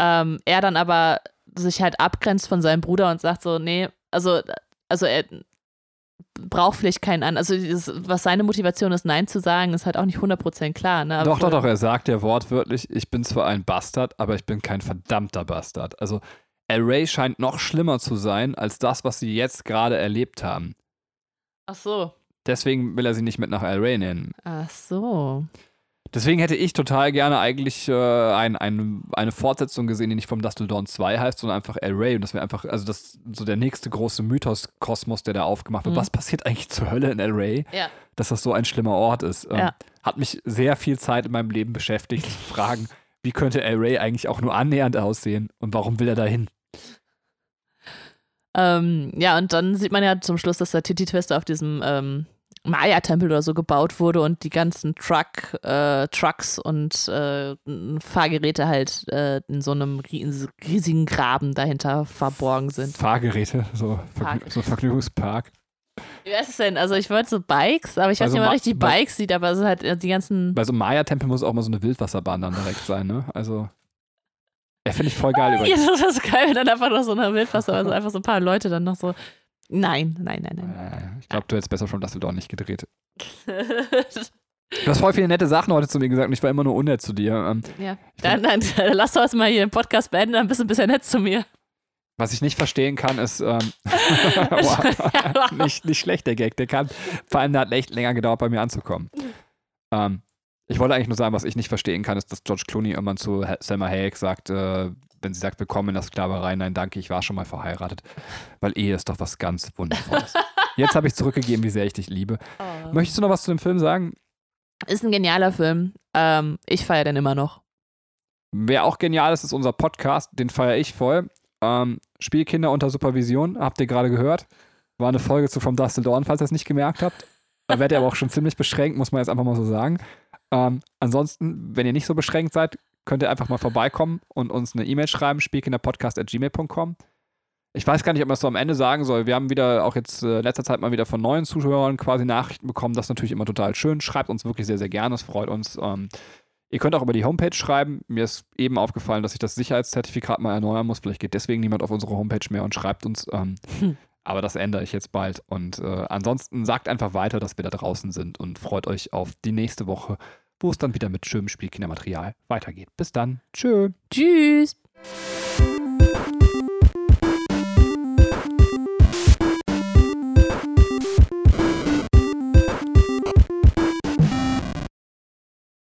Ähm, er dann aber sich halt abgrenzt von seinem Bruder und sagt so, nee, also, also er braucht vielleicht keinen an. Also was seine Motivation ist, Nein zu sagen, ist halt auch nicht 100% klar. Ne? doch, doch, doch, er sagt ja wortwörtlich, ich bin zwar ein Bastard, aber ich bin kein verdammter Bastard. Also El Ray scheint noch schlimmer zu sein als das, was sie jetzt gerade erlebt haben. Ach so. Deswegen will er sie nicht mit nach El Rey nehmen. Ach so. Deswegen hätte ich total gerne eigentlich äh, ein, ein, eine Fortsetzung gesehen, die nicht vom Dustle Dawn 2 heißt, sondern einfach El Rey. Und das wäre einfach, also das so der nächste große Mythos-Kosmos, der da aufgemacht wird. Mhm. Was passiert eigentlich zur Hölle in El Rey? Ja. Dass das so ein schlimmer Ort ist. Ähm, ja. Hat mich sehr viel Zeit in meinem Leben beschäftigt, zu fragen, wie könnte El Rey eigentlich auch nur annähernd aussehen und warum will er da hin? Ähm, ja, und dann sieht man ja zum Schluss, dass der Titi Twister auf diesem ähm, Maya-Tempel oder so gebaut wurde und die ganzen Truck, äh, Trucks und äh, Fahrgeräte halt äh, in so einem riesigen Graben dahinter verborgen sind. Fahrgeräte, so, Vergnü so Vergnügungspark. Wie heißt es denn? Also ich wollte so Bikes, aber ich weiß nicht, ob man richtig Bikes sieht, aber es halt äh, die ganzen. Bei so einem Maya-Tempel muss auch mal so eine Wildwasserbahn dann direkt sein, ne? Also. Ja, finde ich voll geil übrigens. Ja, das ist geil, wenn dann einfach noch so eine Wildwasser, also einfach so ein paar Leute dann noch so Nein, nein, nein, nein. Äh, ich glaube, du hättest besser schon Dusseldorn nicht gedreht. Du hast voll viele nette Sachen heute zu mir gesagt und ich war immer nur unnett zu dir. Ähm, ja, dann, dann, dann lass doch mal hier den Podcast beenden, dann bist du ein bisschen nett zu mir. Was ich nicht verstehen kann, ist, ähm, wow, nicht, nicht schlecht, der Gag. Der kann, vor allem, der hat echt länger gedauert, bei mir anzukommen. Ähm, ich wollte eigentlich nur sagen, was ich nicht verstehen kann, ist, dass George Clooney irgendwann zu Selma Hayek sagt, äh, wenn sie sagt, willkommen in der Sklaverei, nein, danke, ich war schon mal verheiratet. Weil Ehe ist doch was ganz Wundervolles. Jetzt habe ich zurückgegeben, wie sehr ich dich liebe. Oh. Möchtest du noch was zu dem Film sagen? Ist ein genialer Film. Ähm, ich feiere den immer noch. Wer auch genial ist, ist unser Podcast. Den feiere ich voll. Ähm, Spielkinder unter Supervision, habt ihr gerade gehört. War eine Folge zu From Dust Till Dawn, falls ihr es nicht gemerkt habt. Da werdet ihr aber auch schon ziemlich beschränkt, muss man jetzt einfach mal so sagen. Ähm, ansonsten, wenn ihr nicht so beschränkt seid, könnt ihr einfach mal vorbeikommen und uns eine E-Mail schreiben, spielkinderpodcast.gmail.com. Ich weiß gar nicht, ob man es so am Ende sagen soll. Wir haben wieder auch jetzt äh, letzter Zeit mal wieder von neuen Zuhörern quasi Nachrichten bekommen. Das ist natürlich immer total schön. Schreibt uns wirklich sehr, sehr gerne. Es freut uns. Ähm, ihr könnt auch über die Homepage schreiben. Mir ist eben aufgefallen, dass ich das Sicherheitszertifikat mal erneuern muss. Vielleicht geht deswegen niemand auf unsere Homepage mehr und schreibt uns. Ähm, hm. Aber das ändere ich jetzt bald. Und äh, ansonsten sagt einfach weiter, dass wir da draußen sind und freut euch auf die nächste Woche wo es dann wieder mit schönem Spielkindermaterial weitergeht. Bis dann. Tschö. Tschüss.